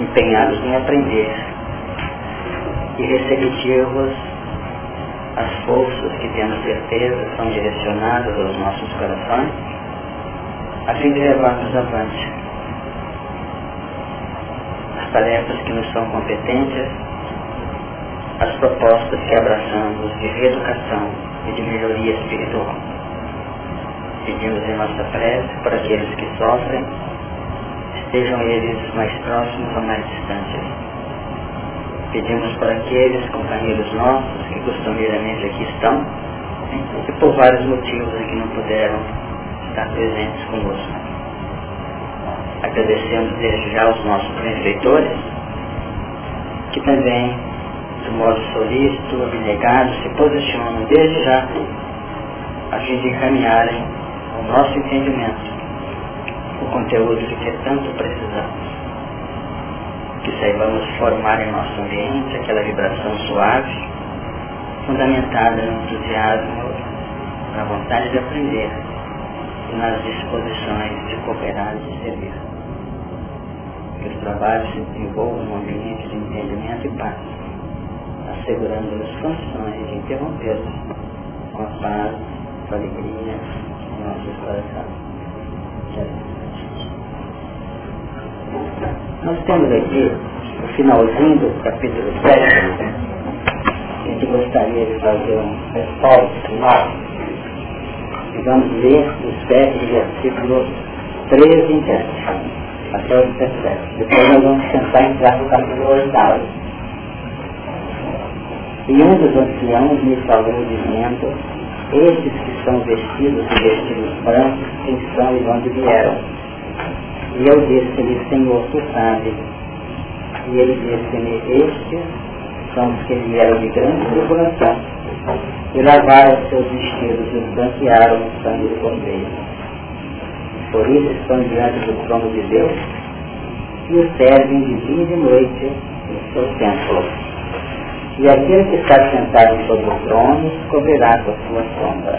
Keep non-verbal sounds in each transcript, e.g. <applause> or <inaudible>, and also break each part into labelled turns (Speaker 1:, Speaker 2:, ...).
Speaker 1: empenhados em aprender e receptivos às forças que temos certeza são direcionadas aos nossos corações, a fim de levarmos avante as tarefas que nos são competentes, as propostas que abraçamos de reeducação e de melhoria espiritual. Pedimos em nossa prece por aqueles que sofrem, estejam eles mais próximos ou mais distantes. Pedimos por aqueles companheiros nossos que costumeiramente aqui estão e por vários motivos aqui não puderam estar presentes conosco. Agradecemos desde já os nossos benfeitores, que também, de modo solícito, abnegado, se posicionam desde já a fim de encaminharem o nosso entendimento, o conteúdo de que tanto precisamos. Que saibamos formar em nosso ambiente aquela vibração suave, fundamentada no entusiasmo, na vontade de aprender e nas disposições de cooperar e de servir. Que os trabalhos se desenvolvam num ambiente de entendimento e paz, assegurando-nos condições de interrompê-los com a paz, com a alegria, nossos corações. Nós temos aqui o finalzinho do capítulo 7. A gente gostaria de fazer um respaldo final. Vamos ler os 7 versículos 13 em diante, até o 17. Depois nós vamos tentar entrar no capítulo 8. E um dos anciãos me falou dizendo, esses que são vestidos de vestidos brancos, quem são e de onde vieram? E eu disse-lhe, Senhor, tu sabes. E ele disse-me, estes são os que vieram de grande tribulação, e lavaram seus vestidos e os branquearam no sangue do cordeiro. Por isso estão diante do trono de Deus, e o servem de dia e de noite no seu templo e aquele que está sentado sobre o trono cobrirá com a sua sombra.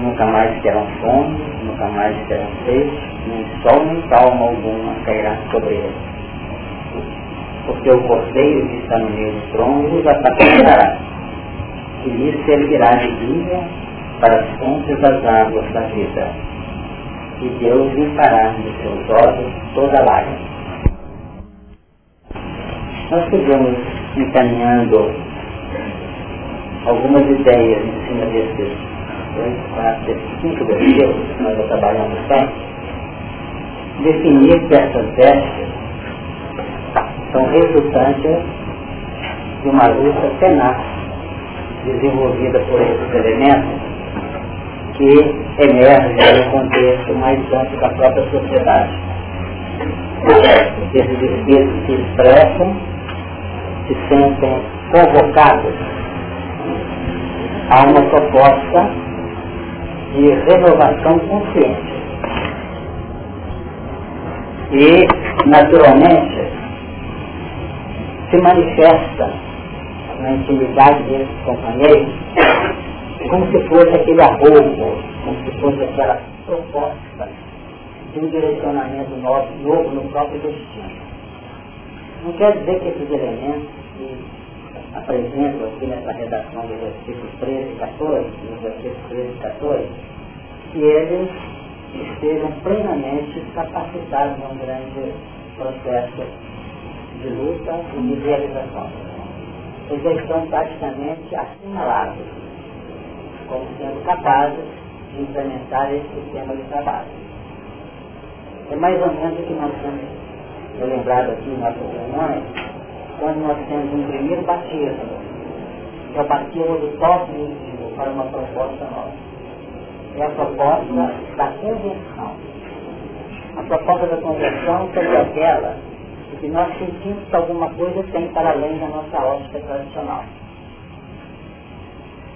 Speaker 1: Nunca mais terão fome, nunca mais terão sede, nem sol nem calma alguma cairá sobre eles. Porque o cordeiro que está no meio do trono os apacentará, e lhes servirá de guia para as fontes das águas da vida. E Deus limpará de seus olhos toda lágrima. Nós podemos encaminhando algumas ideias em cima desses dois, quatro, cinco que nós já trabalhamos bem, definir que essas vestes são resultantes de uma luta tenaz desenvolvida por esses elementos que emergem no contexto mais amplo da própria sociedade. Esses espíritos se expressam se sentem convocados a uma proposta de renovação consciente. E, naturalmente, se manifesta na intimidade desses companheiros como se fosse aquele arrobo, como se fosse aquela proposta de um direcionamento novo, novo no próprio destino. Não quer dizer que esses elementos apresento aqui nessa redação do versículo 13 e 14, no versículo 13 e 14, que eles estejam plenamente capacitados num grande processo de luta e de realização. Eles já estão praticamente assinalados como sendo capazes de implementar esse sistema de trabalho. É mais ou menos o que nós temos lembrado aqui em nossas reuniões, quando nós temos um primeiro batismo, que é o batismo do toque iniciativo para uma proposta nova. É a proposta da conversão. A proposta da conversão seria aquela de que nós sentimos que alguma coisa tem para além da nossa ótica tradicional.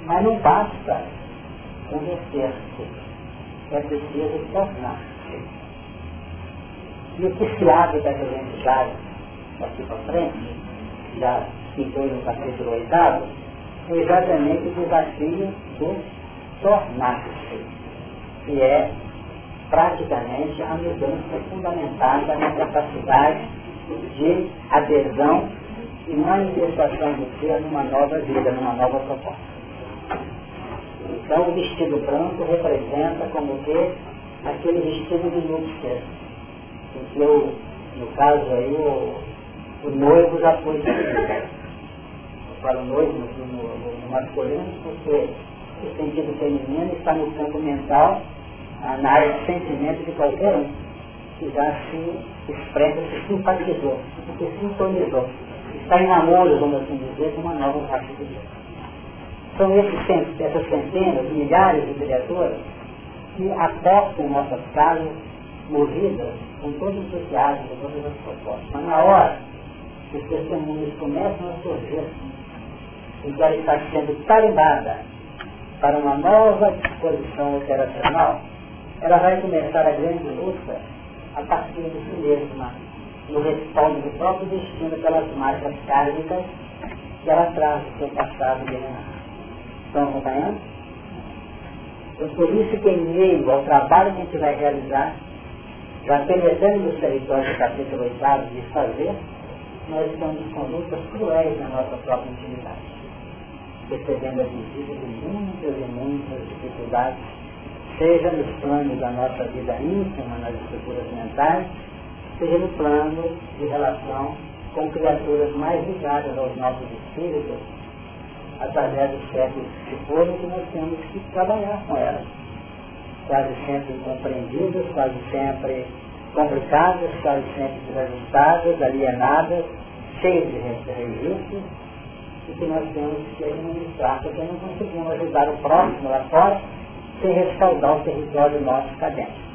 Speaker 1: Mas não basta convencer-se, é preciso tornar-se. E o que se abre da identidade daqui para frente, já citou no capítulo oitavo, é exatamente o desafio do tornar-se, que é praticamente a mudança fundamentada na capacidade de adesão e manifestação do ser numa nova vida, numa nova proposta. Então o vestido branco representa como que aquele vestido de em que eu, no caso aí, o noivo já foi para o noivo no, no, no masculino, porque o sentido feminino está no campo mental, na área de sentimento de qualquer um, que já se expressa, se simpatizou, se sintonizou. Está em namoro, vamos assim dizer, com uma nova raça de Deus. São esses, essas centenas, milhares de criaturas que aportam em nossas casas, movidas com todo entusiasmo, com todas as propostas. Mas na hora os testemunhos começam a surgir, e ela está sendo tarimbada para uma nova disposição operacional, ela vai começar a grande luta a partir de si mesma, no respaldo do próprio destino pelas marcas kármicas que ela traz do seu passado milenar. Estão acompanhando? Então, por isso que em meio ao trabalho que a gente vai realizar, já penetrando os territórios do capítulo 8 de fazer, nós estamos com lutas cruéis na nossa própria intimidade recebendo as visitas de muitas e muitas dificuldades, seja nos planos da nossa vida íntima, nas estruturas mentais, seja no plano de relação com criaturas mais ligadas aos nossos espíritos, através dos séculos que foram, que nós temos que trabalhar com elas. Quase sempre incompreendidas, quase sempre complicadas, quase sempre desajutadas, alienadas, cheias de registros, e que nós temos que administrar, porque não conseguimos ajudar o próximo lá fora sem respaldar o território nosso cá dentro.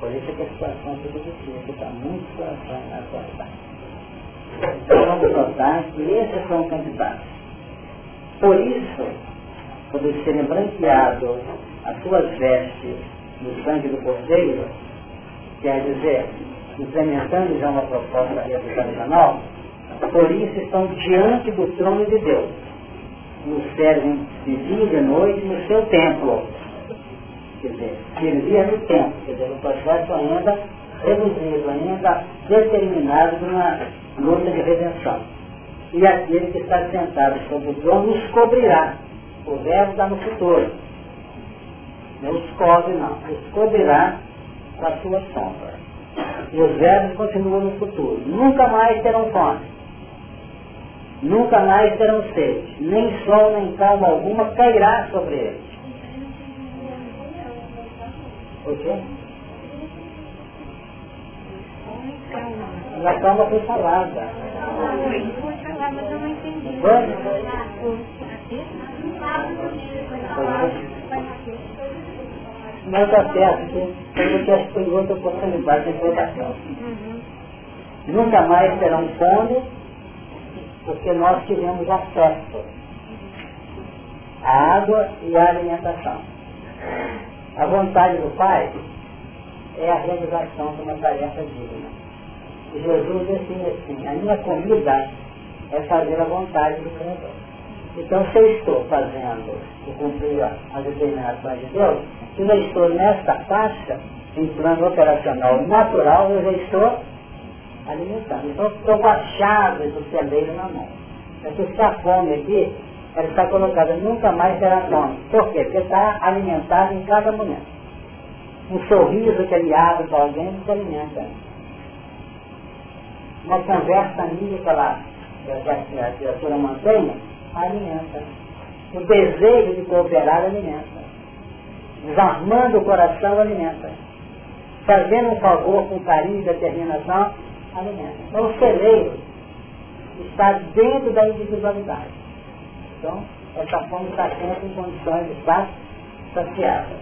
Speaker 1: Por isso que a situação fica difícil, está muito situação na atualidade. Então vamos notar que esses são candidatos. Por isso, quando serem branqueados as suas vestes no sangue do cordeiro, quer dizer, implementando já uma proposta revolucionária, por isso estão diante do trono de Deus. Nos servem de dia e de noite no seu templo. Quer dizer, servia no templo, quer dizer, o processo ainda reduzido, ainda determinado numa luta de redenção. E aquele que está sentado sobre o trono nos cobrirá. O verbo está no futuro. Não os cobre, não. Os cobrirá com a sua sombra. E os verbos continuam no futuro. Nunca mais terão fome nunca mais terão sede, nem sol nem calma alguma cairá sobre eles. O quê? Na calma foi falada. Foi falada, mas eu não entendi. Não está certo, porque acho que tem outra oportunidade de votação. Uhum. Nunca mais terão fome porque nós tivemos acesso à água e à alimentação. A vontade do Pai é a realização de uma tarefa digna. E Jesus define assim, a minha comida é fazer a vontade do Criador. Então, se eu estou fazendo e cumprir as determinações de Deus, se eu estou nesta faixa, em plano operacional natural, eu já estou alimentando. Então estou com a chave do celeiro na mão. Então se a fome aqui, ela está colocada, nunca mais terá fome. Por quê? Porque está alimentado em cada momento. Um sorriso que ele abre para alguém se alimenta. Uma conversa amiga lá, que a criatura mantém, alimenta. O desejo de cooperar alimenta. Desarmando o coração alimenta. Fazendo um favor com carinho e determinação alimenta. Então o celeiro está dentro da individualidade. Então, essa fome está sempre em condições de estar saciada.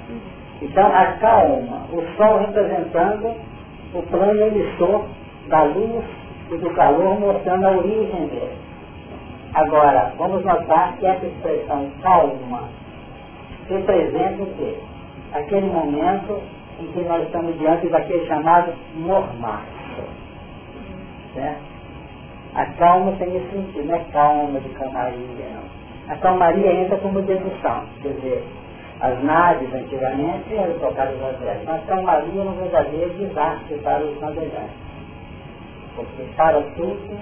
Speaker 1: Então, a calma, o sol representando o plano emissor da luz e do calor, mostrando a origem dele. Agora, vamos notar que essa expressão calma representa o quê? Aquele momento em que nós estamos diante daquele chamado mormaço. Certo? A calma tem esse sentido, não é calma de calmaria, não. A calmaria entra como dedução, quer dizer, as naves antigamente eram tocadas às velhas, mas calmaria no verdadeiro desastre para os navegantes. Porque para tudo,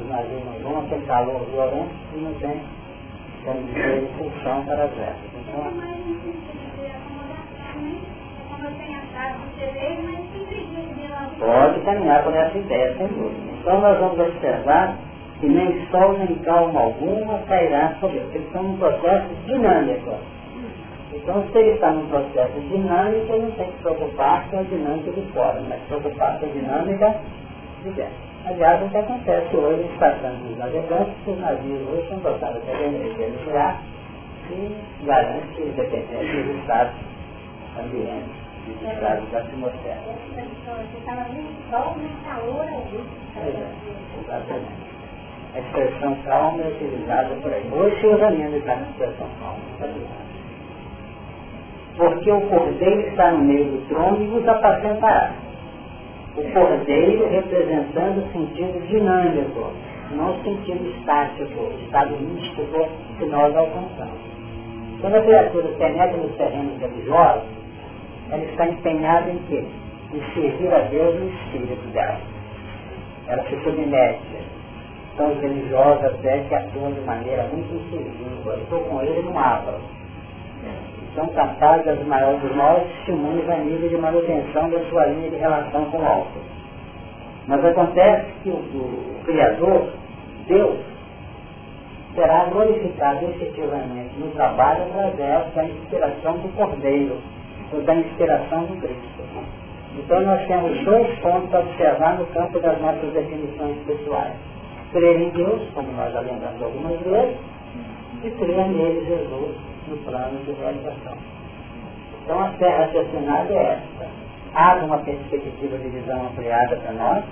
Speaker 1: os navios não vão, tem calor violento e não tem, como dizer, impulsão para as velas. Então, Pode caminhar por essa ideia, sem dúvida. Então nós vamos observar que nem sol nem calma alguma cairá sobre ele. Eles estão num processo dinâmico. Então, se ele está num processo dinâmico, ele não tem que se preocupar com a dinâmica de fora, mas se preocupar com a dinâmica de dentro. Aliás, o que acontece hoje nos tratando dos navegantes, que os navios hoje são dotados de energia nuclear e garante independência dos estados ambientes, dos estados da atmosfera. Exatamente. A expressão calma é utilizada por aí. Hoje se usa menos a expressão calma porque o cordeiro está no meio do trono e os apacentará. O cordeiro representando o sentido dinâmico, não o sentido estático, o estado místico que nós alcançamos. Quando a criatura penetra nos terrenos religiosos, ela está empenhada em quê? Em servir a Deus no espírito dela. Ela se submete. São os religiosos até que atuam de maneira muito incisiva. Eu estou com ele, não abro são capazes das maiores, dos maiores testemunhos a nível de manutenção da sua linha de relação com o alto. Mas acontece que o, o, Criador, Deus, será glorificado efetivamente no trabalho através da inspiração do Cordeiro, ou da inspiração do Cristo. Então nós temos dois pontos a observar no campo das nossas definições pessoais. Crer em Deus, como nós já lembramos algumas vezes, e crer nele, Jesus, no plano de realização. Então a terra raciocinada é essa. Há uma perspectiva de visão ampliada para nós,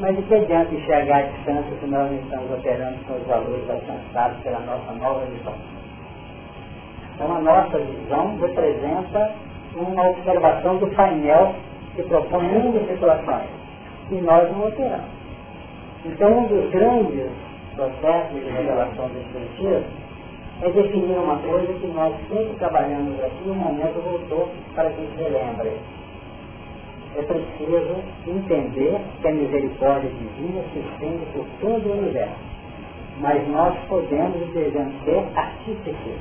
Speaker 1: mas de que adianta enxergar a distância se nós não estamos operando com os valores alcançados pela nossa nova visão? Então a nossa visão representa uma observação do painel que propõe muitas situações e nós não operamos. Então um dos grandes processos de revelação do Espiritismo é definir uma coisa que nós sempre trabalhamos aqui o momento voltou para que se relembre. É preciso entender que a misericórdia divina se estende por todo o universo. Mas nós podemos e devemos ser artífices,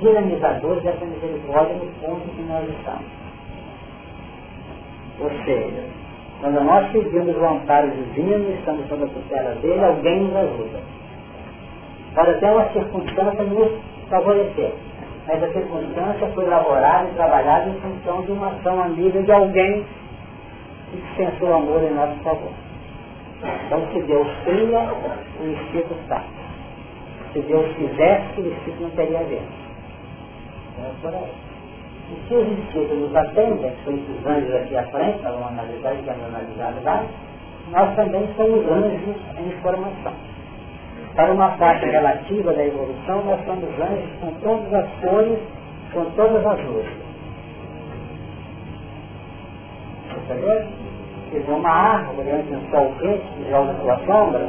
Speaker 1: dinamizadores dessa misericórdia no ponto que nós estamos. Ou seja, quando nós pedimos o amparo divino, estamos sob a tutela dele, alguém nos ajuda Pode até uma circunstância nos favorecer. Mas a circunstância foi elaborada e trabalhada em função de uma ação amiga de alguém que dispensou amor em nosso favor. Então, se Deus cria, o Espírito está. Se Deus quisesse, o Espírito não teria. Então, é por aí. E se os Espíritos nos atendem, são esses anjos aqui à frente, vamos analisar e vamos analisar lá, nós também somos anjos em formação. Para uma parte relativa da evolução, nós somos anjos com todas as cores, com todas as luzes. Entendeu? Quer uma árvore antes de um sol quente que joga sua sombra,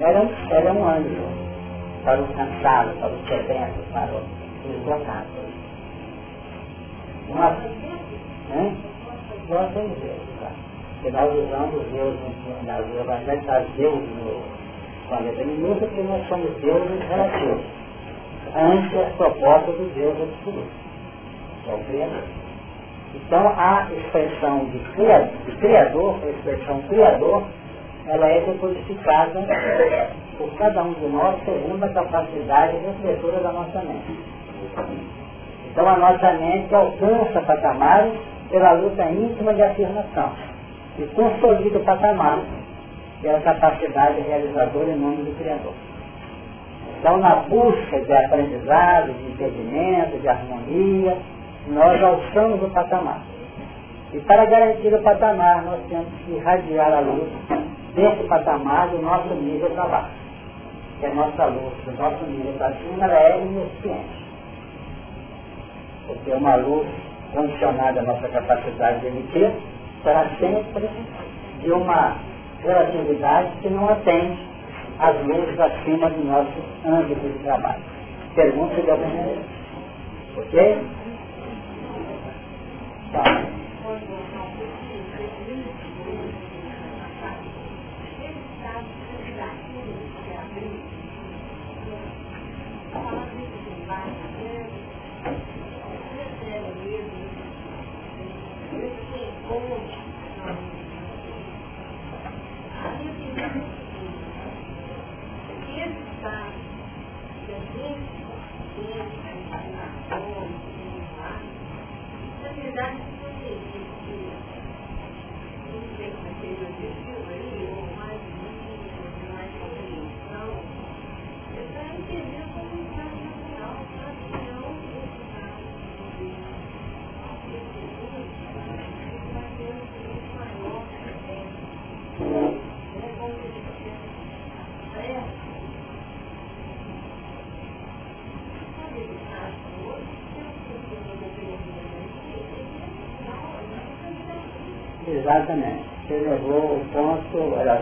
Speaker 1: era um, era um anjo para o cansado, para o sedento, para o esgotado. Uma, hein? Nós temos Deus, tá? Porque nós usamos Deus nas evangelhos, Deus no planeta minuta, porque nós somos deuses relativos, ante as do Deus absoluto, que é. Então a expressão de criador, de criador, a expressão criador, ela é decodificada por cada um de nós segundo a capacidade refletora da nossa mente. Então a nossa mente alcança patamares pela luta íntima de afirmação e consolida o patamar pela capacidade realizadora em nome do Criador. Então, na busca de aprendizado, de entendimento, de harmonia, nós alçamos o patamar. E para garantir o patamar, nós temos que irradiar a luz desse patamar do nosso nível para baixo. Que a nossa luz do nosso nível para cima ela é ineficiente. Porque uma luz condicionada à nossa capacidade de emitir será sempre de uma relatividade que não atende às luzes acima do nosso âmbito de trabalho. Pergunta de algum maneira. Ok? Tá.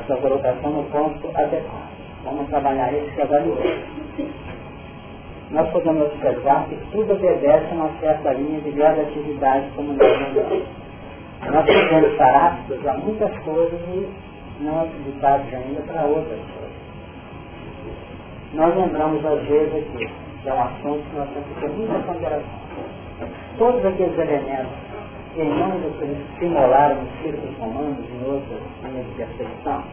Speaker 1: Sua colocação no ponto adequado. Vamos trabalhar isso que agora Nós podemos observar que tudo obedece a uma certa linha de gradatividade como nós andamos. Nós podemos estar aptos a muitas coisas e não habilitados ainda para outras coisas. Nós lembramos às vezes aqui, que é um assunto que nós temos que ter muita ponderação. Todos aqueles elementos em nome do que estimularam os círculos romanos e outras linhas de percepção,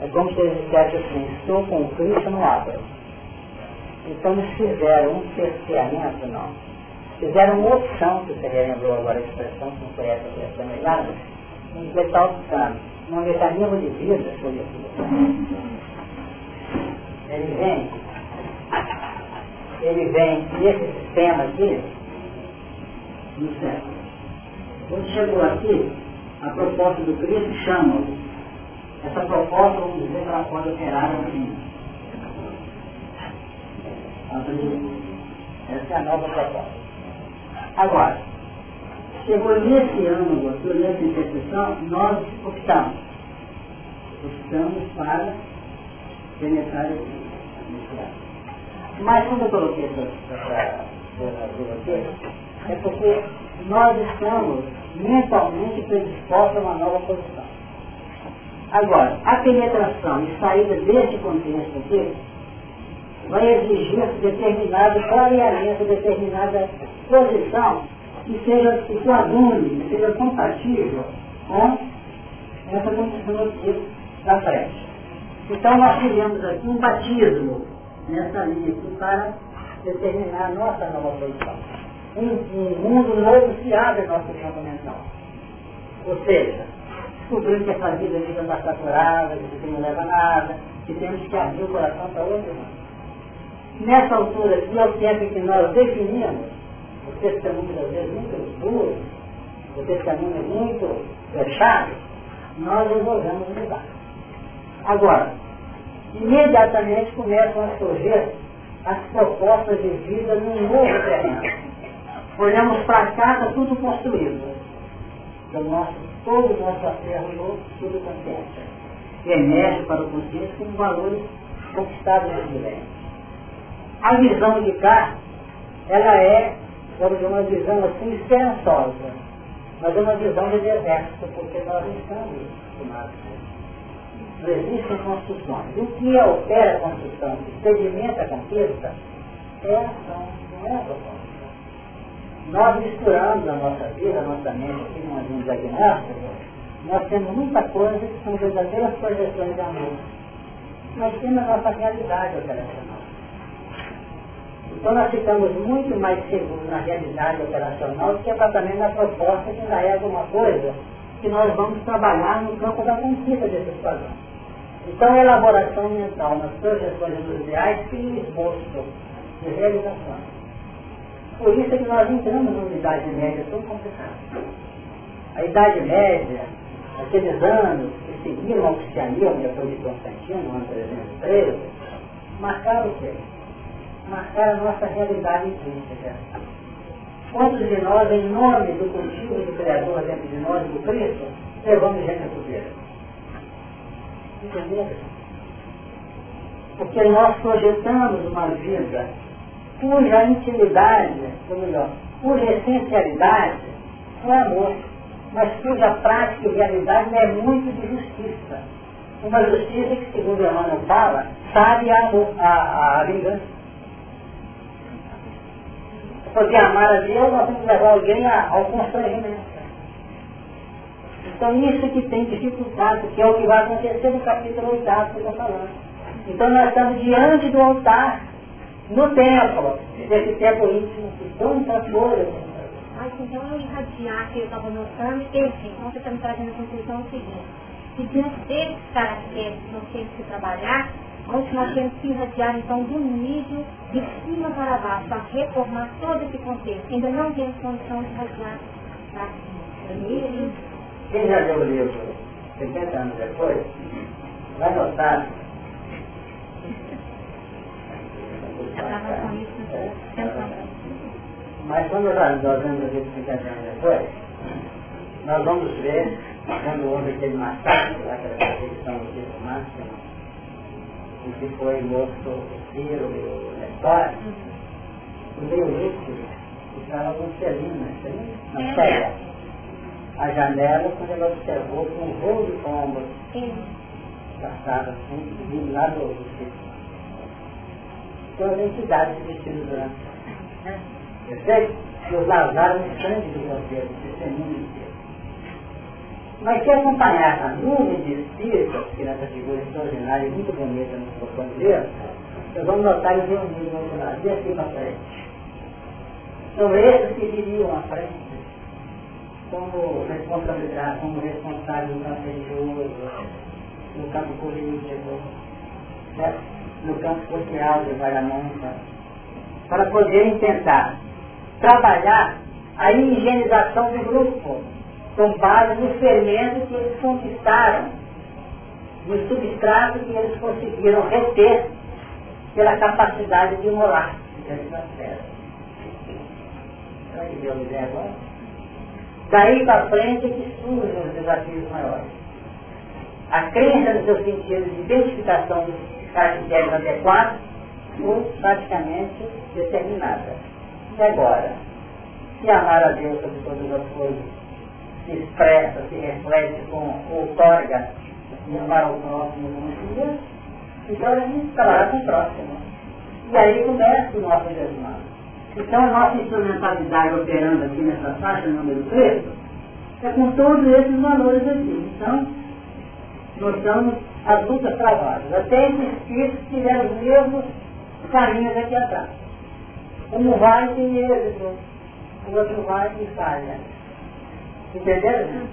Speaker 1: é como se eles dissessem assim, estou com Cristo no água. Então eles fizeram um cerceamento, não. Fizeram uma opção, que você lembrou agora a expressão, que não foi essa que é melhor, um completar opção, um mecanismo de vida sobre aquilo. Ele vem, ele vem, nesse sistema aqui, no céu. Quando chegou aqui, a proposta do Cristo chama essa proposta, vamos dizer, ela pode operar assim. Essa é a nova proposta. Agora, chegou nesse ângulo, nessa interseção, nós optamos. Optamos para penetrar esse Mas quando eu coloquei essa, essa, é porque nós estamos mentalmente predispostos a uma nova posição. Agora, a penetração e saída desse contexto aqui vai exigir determinado clareamento, determinada posição que seja que coadune, que seja compatível com essa condição aqui da frente. Então nós tivemos aqui um batismo nessa linha aqui para determinar a nossa nova posição um, um mundo novo se abre no nosso campo mental. Ou seja, descobrindo que essa vida vida está saturada, que não leva nada, que temos que abrir o coração para outro. Nessa altura aqui é o tempo que nós definimos, o testemunho às vezes muito duro, o testemunho muito fechado, nós resolvemos mudar. Agora, imediatamente começam a surgir as propostas de vida num novo terreno olhamos para cá, tudo construído. Então, nosso, todo o nosso acervo novo, tudo consciência. E emerge para o consciente como valores conquistados nesse milênio. A visão de cá, ela é, vamos dizer, uma visão assim esperançosa, mas é uma visão de deserto, porque nós não estamos acostumados. Não existem construções. O que opera a construção, que sedimenta a conquista, é a ação, não é a nós misturamos a nossa vida, a nossa mente aqui numa linha diagnóstica, nós temos muita coisa que são verdadeiras projeções de amor. Nós temos a nossa realidade operacional. Então nós ficamos muito mais seguros na realidade operacional do que exatamente na proposta que ainda é alguma coisa que nós vamos trabalhar no campo da conquista desses padrões. Então a elaboração mental nas projeções dos ideais cria esboço de realização. Por isso é que nós entramos numa Idade Média tão complicada. A Idade Média, aqueles anos que seguiram o cristianismo depois de Constantino, no ano 313, marcaram o quê? Marcaram a nossa realidade intrínseca. Quantos de nós, em nome do cultivo do Criador dentro de nós, do Cristo, levamos gente a poder? Entendeu? Porque nós projetamos uma vida cuja intimidade, ou melhor, cuja essencialidade é amor, mas cuja prática e realidade é muito de justiça. Uma justiça que, segundo Emmanuel fala, sabe a, a, a vingança. Porque amar a Deus, nós que levar alguém ao constrangimento. Então isso que tem dificuldade, que é o que vai acontecer no capítulo 8 que eu estou falando. Então nós estamos diante do altar, no templo, desse tempo íntimo, que tantas coisas.
Speaker 2: Mas então eu irradiar que eu estava notando, enfim, então você está me trazendo a conclusão seguinte, que diante desses caracteres que nós temos que trabalhar, onde nós temos que irradiar então do nível de cima para baixo, para reformar todo esse contexto. Ainda não temos condição de irradiar para cima.
Speaker 1: Quem já leu o livro 70 anos depois, vai notar mas quando nós, nós vamos ver 50 anos depois, nós vamos ver, quando houve aquele massacre, aquela perseguição do Cristo Máximo, em que foi morto o Ciro e o Nestor, o meio líquido estava com Celina, na cela. A janela, quando ele observou com um rolo de pombo, passava assim, vindo lá do Cristo são as entidades vestidas durante. Perfeito? Que os lavaram o sangue do Cordeiro, testemunho de Deus. Mas se acompanhar a nuvem de espíritos, que nessa figura extraordinária e muito bonita no propõe Deus, nós vamos notar eles reunidos no outro lado, e aqui para frente. São esses que viriam à frente como responsabilidade, como responsável do campo religioso, no campo político, certo? No campo social de Guaramonta, para poderem tentar trabalhar a higienização do grupo, com base no fermento que eles conquistaram, no substrato que eles conseguiram reter pela capacidade de molar Daí para frente é que surgem os desafios maiores. A crença no seu sentido de identificação dos caracteres adequados foi praticamente determinada. E agora, se amar a Deus sobre todas as coisas se expressa, se reflete com outorga e amar o próximo como então a gente falará com o próximo. E aí começa o nosso desmano. Então a nossa instrumentalidade operando aqui nessa faixa número 3 é com todos esses valores aqui. Então, nós estamos as lutas travadas. Até esses espíritos tiveram os mesmos caminhos aqui atrás. Um vai tem êxito, o outro vai e falha. Entenderam?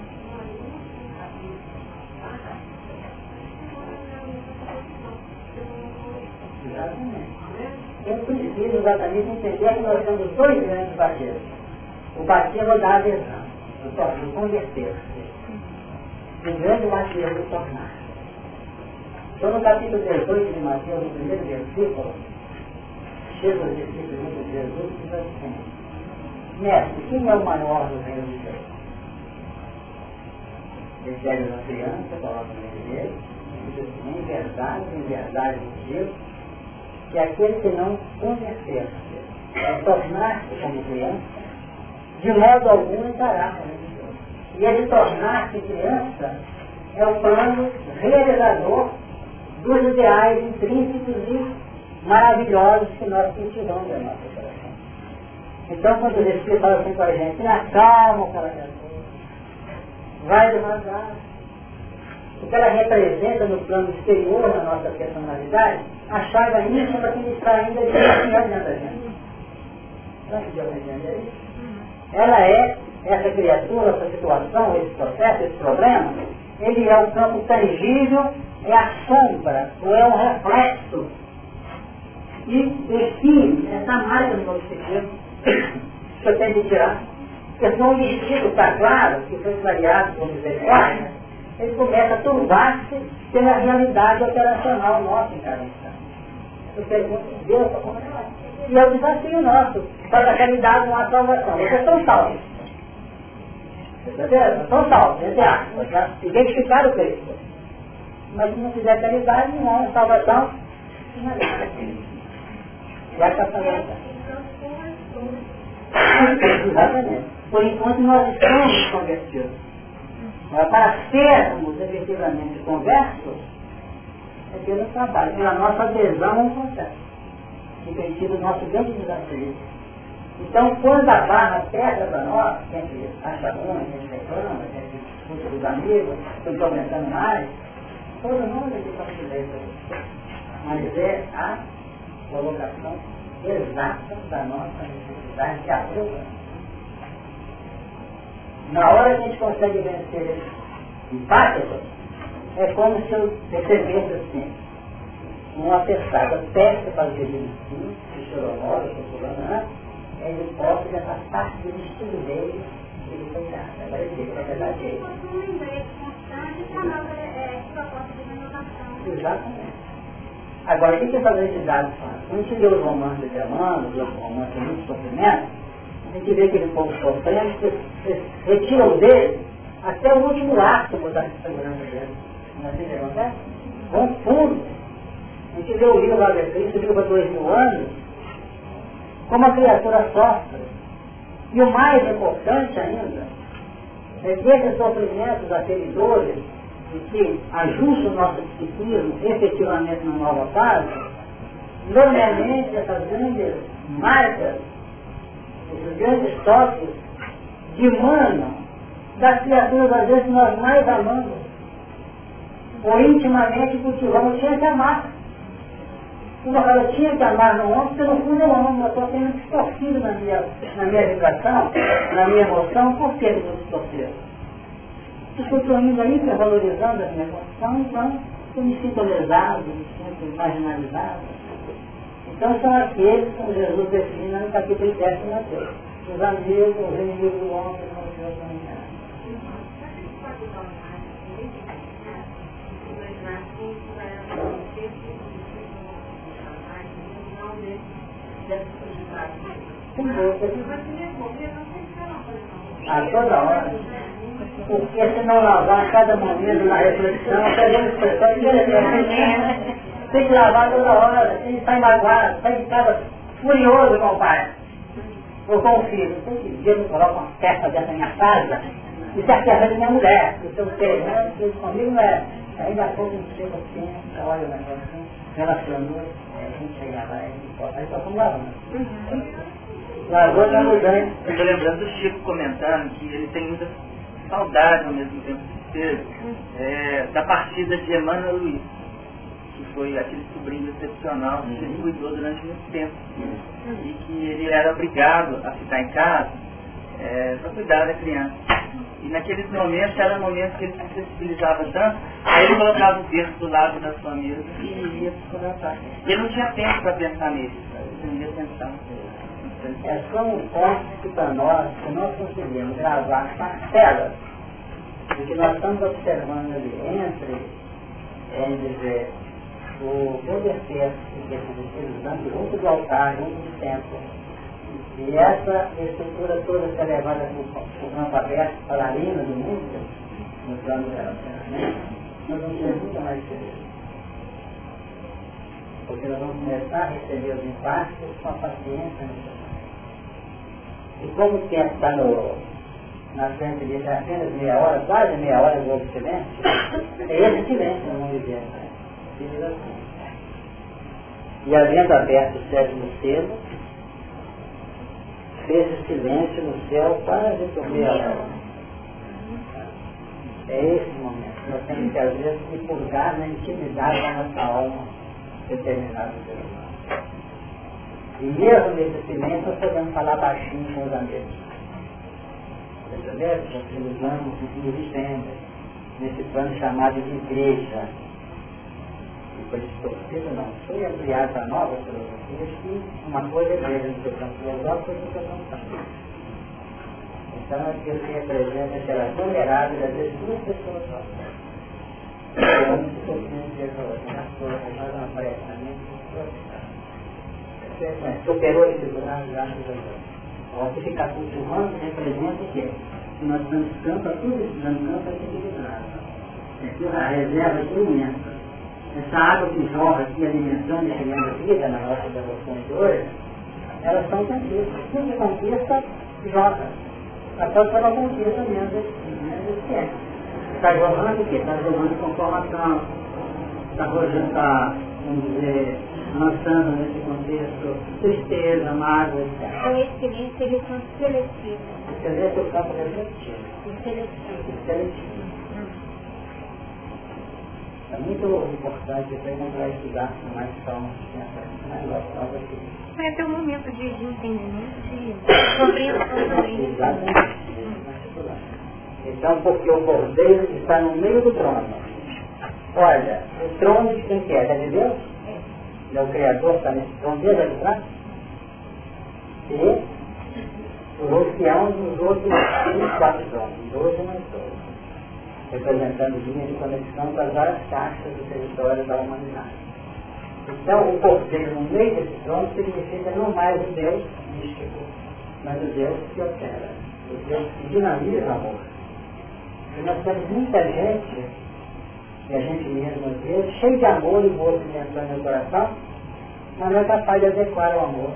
Speaker 1: Exatamente. Eu preciso exatamente entender que nós temos dois grandes batismos. O batismo da adesão, do converter-se. O grande batismo do tornar. Então no capítulo 18 de Mateus, no primeiro versículo, chega o discípulo de Jesus e diz assim, Mestre, quem é o maior do reino de Deus? Ele pega uma criança, coloca no meio dele, e diz assim, em verdade, em verdade digo, que aquele que não conhecer-se, é tornar-se como criança, de modo algum entrará de Deus. E ele tornar-se criança é o plano realizador dos ideais intrínsecos e maravilhosos que nós cultivamos na nossa coração. Então, quando o Espírito fala assim com a gente, acalma o coração, vai devagar. O que ela representa no plano exterior da nossa personalidade, a chave íntima que nos traz ainda de dentro da gente. Ela é, essa criatura, essa situação, esse processo, esse problema, ele é o campo tangível é a sombra, ou é um reflexo. E define essa marca do segredo que eu tenho de tirar. Porque senão o destino está claro, que foi clareado por misericórdia, ele começa a turbar-se pela realidade operacional nossa instante. Eu pergunto, Deus, como é E é o desafio nosso, para a caridade uma salvação. Vocês estão salvos. Salvos, entre aspas, já identificaram o Cristo. Mas se não fizer caridade, não é salvação. Já está falando. Exatamente. Por enquanto nós estamos convertidos. Mas para sermos efetivamente conversos, é pelo trabalho, pela nossa adesão ao processo. Que tem sido o nosso grande desafio. Então, quando a barra pega para nós, a gente acha ruim, a gente reclama, a gente discute amigos, estou aumentando mais, todo mundo aqui considera Mas é a colocação exata da nossa necessidade de aprovação. Na hora que a gente consegue vencer esse empate, é como se eu recebesse assim, um atestado, teste para o devido sim, se choromora, se fulano, ele pode já parte do estudo dele, ele foi dado. Agora ele diz, é verdade é isso. Exatamente. Agora, o que, que essas entidades fazem? Quando a gente lê os romances de Amanda, os romances de muito sofrimento, a gente vê aquele povo sofrendo, retiram dele até o último ato botar de segurança dele. Não é assim que acontece? Confundo. A gente vê o livro lá de Cristo, livro para dois mil anos, como a criatura sofre. E o mais importante ainda, é que esses sofrimentos aferidores, e que ajustam o nosso psiquismo efetivamente na nova fase, normalmente essas grandes marcas, esses grandes toques, dimanam das criaturas às vezes que nós mais amamos, ou intimamente cultivamos sem se amar. Uma cara tinha que amar no homem, porque no fundo eu amo, eu estou sendo distorcido na minha, na minha educação, na minha emoção, por que eu estou distorcido? Estou indo aí valorizando a minha emoção, então eu me sinto lesado, me sinto marginalizado. Então são aqueles que Jesus define no capítulo 10 de Mateus. Os amigos, os inimigos do homem, a toda hora. Porque senão lavar a cada momento na reflexão, pegando expressão interessante. Tem que lavar toda hora, tem que estar magoado, tem que estar furioso com o pai. Ou com o filho. Que ver, eu coloco uma peça da minha casa, isso é a terra minha mulher, que eu sei, né? Comigo não é. Ainda pouco gente chega assim, olha o negócio assim, relacionou, a gente chega lá e aí só vamos lavando. Lavou tá mudando.
Speaker 3: Estou lembrando do Chico comentando que ele tem muita saudade ao mesmo tempo é, da partida de Emmanuel Luiz, que foi aquele sobrinho excepcional que ele cuidou durante muito tempo. E que ele era obrigado a ficar em casa é, para cuidar da criança. E naqueles momentos, eram momentos que ele se sensibilizava tanto, aí ele colocava o berço do lado da sua mesa e ia se conversar. Ele não tinha tempo para pensar nisso, ele não ia pensar.
Speaker 1: É só um ponto que para nós, que nós conseguimos gravar parcelas do que nós estamos observando ali entre, em dizer, o poder que é usando junto do altar, junto do templo, e essa estrutura toda que é levada para o campo aberto, para a linha do mundo, no plano dela, né? nós vamos ter muito mais feliz. Porque nós vamos começar a receber os impactos com a paciência necessária. E como o tempo está no, na frente de apenas meia hora, quase meia hora de silêncio, é esse silêncio no mundo inteiro. Né? E havendo aberto o sétimo selo, fez silêncio no céu quase por meia hora. É esse momento. Nós temos que, às vezes, se purgar na intimidade da nossa alma, determinado pelo. E mesmo nesse silêncio, nós podemos falar baixinho com os amigos. Percebeu? Porque nos vamos nos entendem nesse plano chamado de igreja torcido não. Foi ampliada a nova filosofia que uma coisa é igreja no seu campo filosófico e seu campo prático. Então aquilo que representa será tolerável às vezes duas pessoas só. Vamos se torcendo de na sua, faz uma pressa, né? Superou esse buraco já no Você ficar cultivando representa o quê? Que nós damos campo a tudo isso, dando campo a esse equilibrado. A reserva é imensa essa água que jorra aqui alimentando e criando vida na nossa devoção de hoje, elas são conquistas. Tudo que conquista, jorra. A própria conquista mesmo desse tempo. Está jorrando o quê? Está jorrando conformação. Está está, vamos dizer, lançando nesse contexto tristeza, mágoa, etc.
Speaker 2: O experiência ele são seletivos.
Speaker 1: Excelência é o campo refletivo.
Speaker 2: Seletivo.
Speaker 1: Seletivo. É muito importante vai estudar com mais calma.
Speaker 2: Vai ter um momento de, de entendimento, de compreensão também.
Speaker 1: Exatamente. Então, porque o cordeiro está no meio do trono. Olha, o trono de quem que é? É de Deus? É o Criador está nesse trono desde ali atrás? E os oceanos dos outros 24 tronos, 12 mais 12 representando linha de conexão com as várias caixas do território da humanidade. Então, o cordeiro no meio desse trono significa não mais o Deus místico, mas o Deus que opera, o Deus que dinamiza o amor. E nós temos muita gente, e a gente mesmo às vezes, cheio de amor e movimento no coração, mas não é capaz de adequar o amor.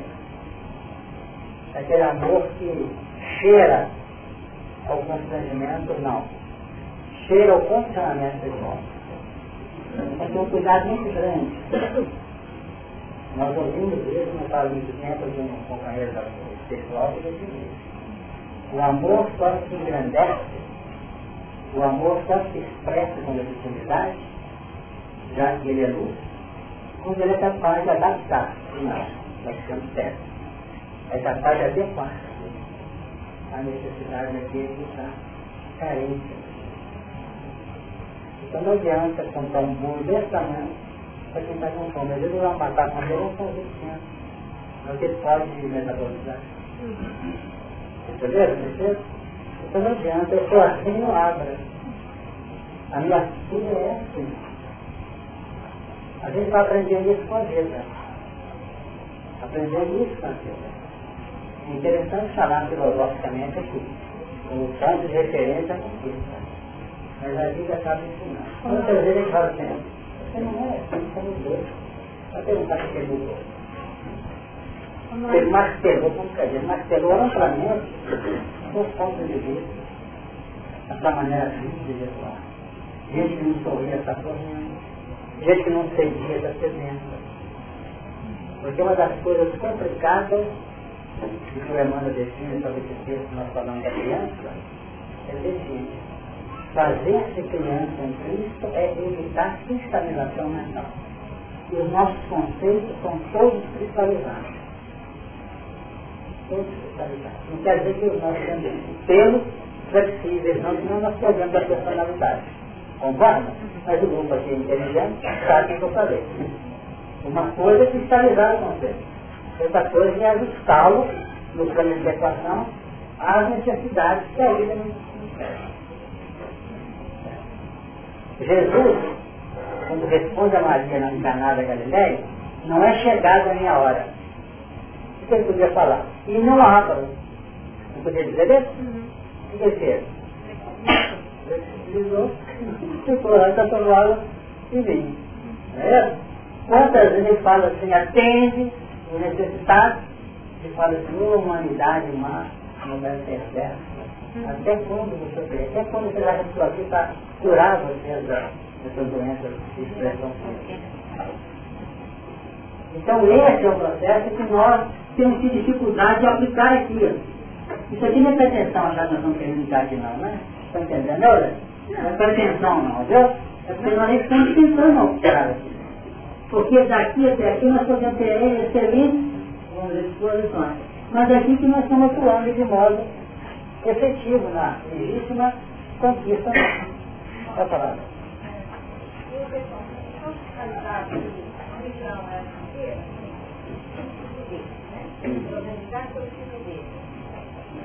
Speaker 1: Aquele amor que cheira ao constrangimento, não cheira ao funcionamento pessoal. Então um cuidado muito grande. Nós ouvimos isso, não muito tempo, de um companheiro da pessoal que disse O amor só se engrandece, o amor só se expressa com legitimidade, já que ele é luz, quando ele é capaz de adaptar-se, nós ficamos certos. É capaz de adequar a necessidade daquele que está carente então não adianta comprar um bolo desse tamanho para quem está com fome. Às vezes vai matar com ele, são 20 Mas ele pode metabolizar. Entenderam? Entenderam? Então não adianta, eu sou assim não abra. A minha filha é assim. A gente está aprendendo isso com a vida. Aprendendo isso com a vida. É interessante falar filosoficamente aqui. O ponto de referência é a conquista. Mas a vida acaba ensinando. Muitas vezes ele fala assim, você não é assim, você mudou. Vai perguntar o que ele martelou, como quer dizer, martelou amplamente seus pontos de vista, essa maneira de atuar. Gente que não sorria está sorrindo, gente que não cedia está cedendo. Porque uma das coisas complicadas que o Emmanuel define sobre esse texto que nós falamos da criança, ele define Fazer-se criança em Cristo é evitar cristalização mental. E os nossos conceitos são todos cristalizados. Todos cristalizados. Não quer dizer que os nossos temos pelos flexíveis, não, senão nós perdemos a personalidade. Concorda? Mas o grupo aqui inteligente sabe o que eu falei. Uma coisa é cristalizar o conceito. Outra coisa é ajustá-lo no plano de equação às necessidades que a vida nos Jesus, quando responde a Maria na encarnada Galileia, não é chegada a minha hora. O que ele podia falar? E não abra. Não podia dizer isso? Uhum. O que ele fez? Flexibilizou, ficou lá, está tomando e vem. É? Quantas vezes ele fala assim, atende o necessitado, ele fala assim, humanidade má, não deve ser. Até quando você vê? Até quando você vai que aqui para curar você dessas doenças de expressão Então esse é o processo que nós temos que dificuldade de aplicar aqui. Isso aqui não é pretensão que nós querendo ficar aqui não, né? Está entendendo? Não é pretensão não, viu? É porque nós nem estamos tentando aplicar aqui. Porque daqui até aqui nós podemos ter excelentes vamos dizer, exposições. Mas é aqui que nós estamos atuando de modo efetivo na legítima conquista da palavra.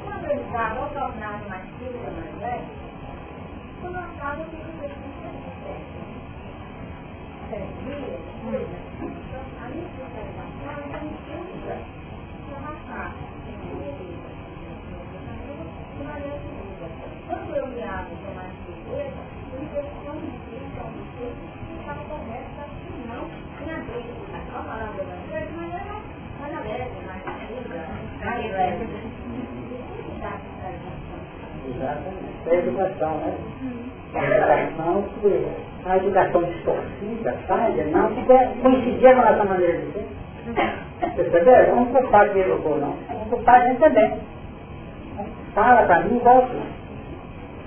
Speaker 2: Quando eles vão tornar mais velha, quando acaba que eles Sete dias, a minha especialização é em ciência de arrastar. Quando eu me abro para mais beleza, eu me questiono de então, você estava correta, não, tinha dele. Não falava do evangelho, mas era mais alegre, mais amiga, mais leve.
Speaker 1: Exatamente. A educação, né? A educação que a educação distorcida, falha, não coincidia com a nossa maneira de ser. Perceberam? Não culpar quem educou, não. Vamos culpar a gente também. Fala para mim igual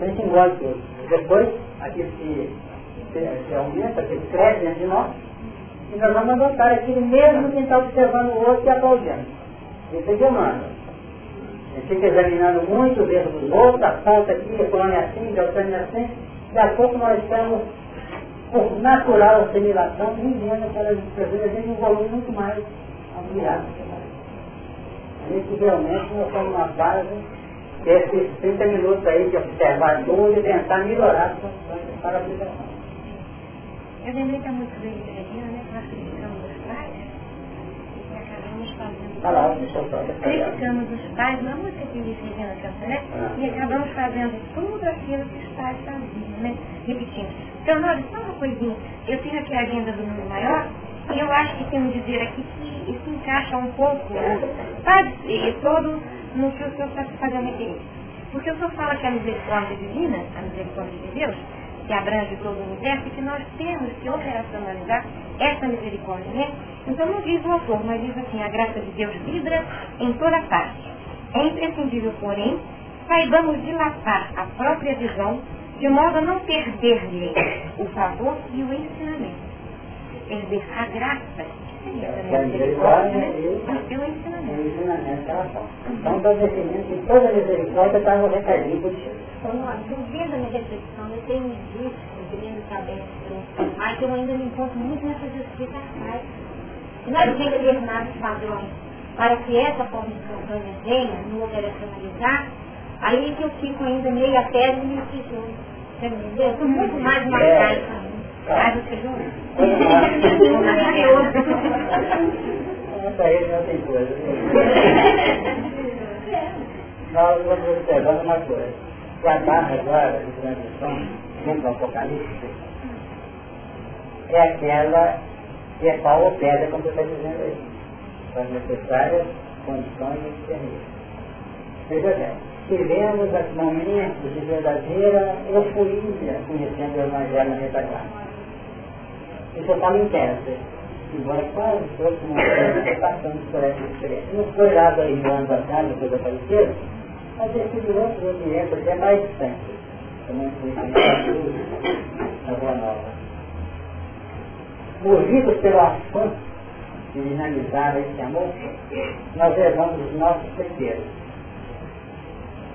Speaker 1: a gente engole tudo. Depois, aquele que se aumenta, que cresce dentro de nós, e nós vamos adotar aquilo mesmo quem está observando o outro e aplaudindo. Isso é demanda. A gente fica examinando muito o dedo dos outros, a ponta aqui, a colônia é assim, a outra é assim, daqui a pouco nós estamos, por natural assimilação, vivendo aquelas pessoas, em um volume muito mais ampliado. A gente realmente nós estamos numa fase esses 30 minutos aí de observar tudo e tentar melhorar para a aplicação.
Speaker 4: Eu lembrei que a música do Regina, né, que nós criticamos os pais e acabamos fazendo.
Speaker 1: Eu só.
Speaker 4: Criticamos os pais, não música que Elis Regina canta, né? Ah. E acabamos fazendo tudo aquilo que os pais faziam, né? Repetindo. Então, olha, só uma coisinha. Eu tenho aqui a agenda do mundo maior e eu acho que tem um dizer aqui que isso encaixa um pouco, né? Pode ser todo no que o senhor está fazendo referência. Porque o senhor fala que a misericórdia divina, a misericórdia de Deus, que abrange todo o universo, e que nós temos que operacionalizar essa misericórdia, né? Então não diz o autor, mas diz assim, a graça de Deus vibra em toda parte. É imprescindível, porém, saibamos dilatar a própria visão de modo a não perder-lhe o favor e o ensinamento. Perder a graça
Speaker 1: misericórdia e
Speaker 4: o
Speaker 1: ensinamento. Então, estou definindo que toda misericórdia está no recadinho por ti.
Speaker 4: Vendo a minha reflexão, eu tenho visto, querendo saber mas eu ainda me encontro muito nessas explicações. Nós temos determinados padrões para que essa forma de campanha venha no operacionalizar, aí que eu fico ainda meio a pé e me tijolo. Você entendeu? Estou muito mais marcada é. Ah, você viu?
Speaker 1: Essa aí não tem coisa. Nós vamos observando uma coisa. A barra agora de transição, dentro do Apocalipse, é aquela que é qual pedra, como você está dizendo aí. São necessárias condições de discernir. Veja bem, tivemos momentos de verdadeira euforia conhecendo o Evangelho na retaguarda. Isso eu falo em tese. Embora quase todos mundo passando por essa experiência. Não foi lá dois anos atrás, depois apareceram, mas esse de outro ambiente até mais distante. Também fui na Boa Nova. Movidos pelo assunto de dinamizar esse amor, nós levamos os nossos temperos,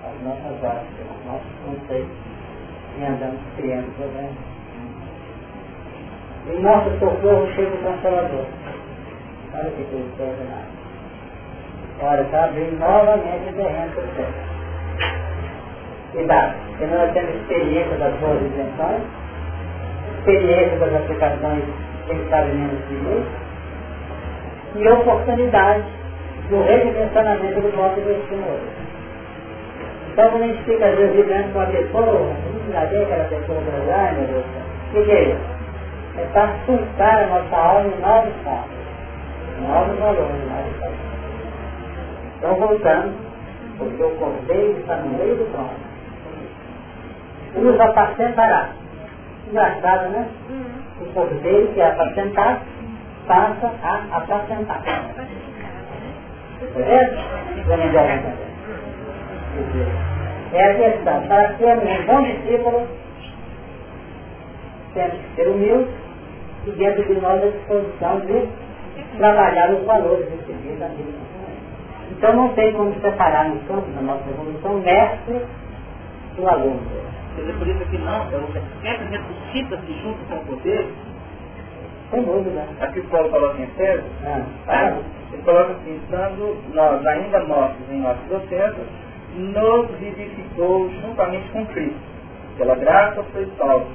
Speaker 1: as nossas horas, os nossos conceitos, e andamos criando problemas em nosso socorro chega o Consolador. Olha que coisa extraordinária. Olha, está abrindo novamente o terreno para o céu. Cuidado, porque nós temos experiência das boas intenções, experiência das aplicações que está menos de luz, e oportunidade do redimensionamento do modo de destino Então quando a gente fica às vezes vivendo com a pessoa, vê aquela pessoa para meu Deus, o que é isso? é para sustentar a nossa alma em novos pontos, novos valores, novos valores. Então voltando, porque o cordeiro está no meio do trono. Nos apacentará. Engraçado, né? O cordeiro que é apacentado passa a apacentar. Beleza? É a questão, para sermos um bom discípulo, temos que ser humilde, e dentro de nós a disposição de trabalhar os valores recebidos da vida. Então não tem como separar no campo da nossa evolução mestre do aluno.
Speaker 3: Quer dizer, por isso que não, sempre ressuscita-se junto com o poder.
Speaker 1: Sem dúvida.
Speaker 3: Aqui o Paulo coloca em sério, ah, ele coloca assim, estando nós ainda mortos em nossas ofensas, nos vivificou juntamente com Cristo. Pela graça foi salvo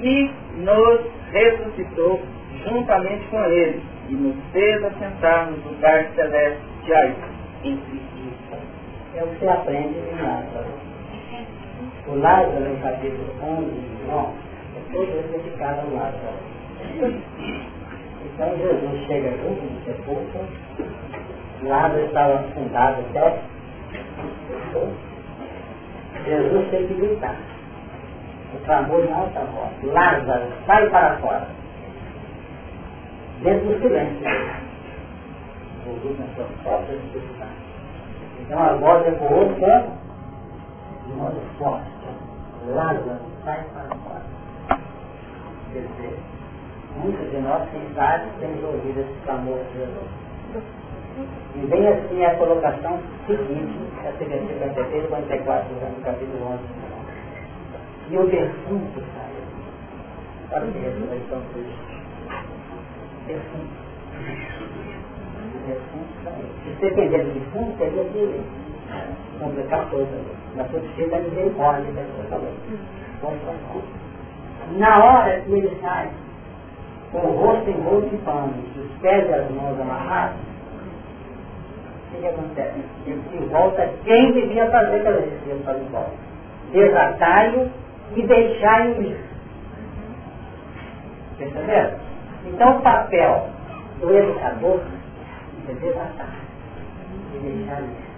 Speaker 3: e nos ressuscitou juntamente com ele e nos fez assentar nos lugares celestiais em
Speaker 1: É o que você aprende em Lázaro. O Lázaro, no capítulo 11 de João, é todo dedicado ao Lázaro. Então Jesus chega junto do sepulcro, Lázaro estava afundado até, Jesus tem que gritar o clamor em alta voz. Lázaro, sai para fora. Dentro do silêncio. Ouvido na sua própria necessidade. Então a com de modo forte. Lázaro, sai para fora. Quer dizer, muitos de nós, quem sabe, temos ouvido esse famoso Jesus. E bem assim a colocação seguinte, a seguinte 53, 44, no capítulo 11. E o defunto saiu. Para que ressurreição Cristo. Defunto. Se depender do defunto, seria de complicar coisa. Mas foi cheio da misericórdia, que você falou. Na hora que ele sai, com o rosto em rosto de pano, os pés e as mãos amarrados, o que, que acontece? Ele volta quem devia fazer pela ele faz de volta. Desatai-o e deixai-o ir. Perceberam? Então o papel do educador é desatar e deixar ir.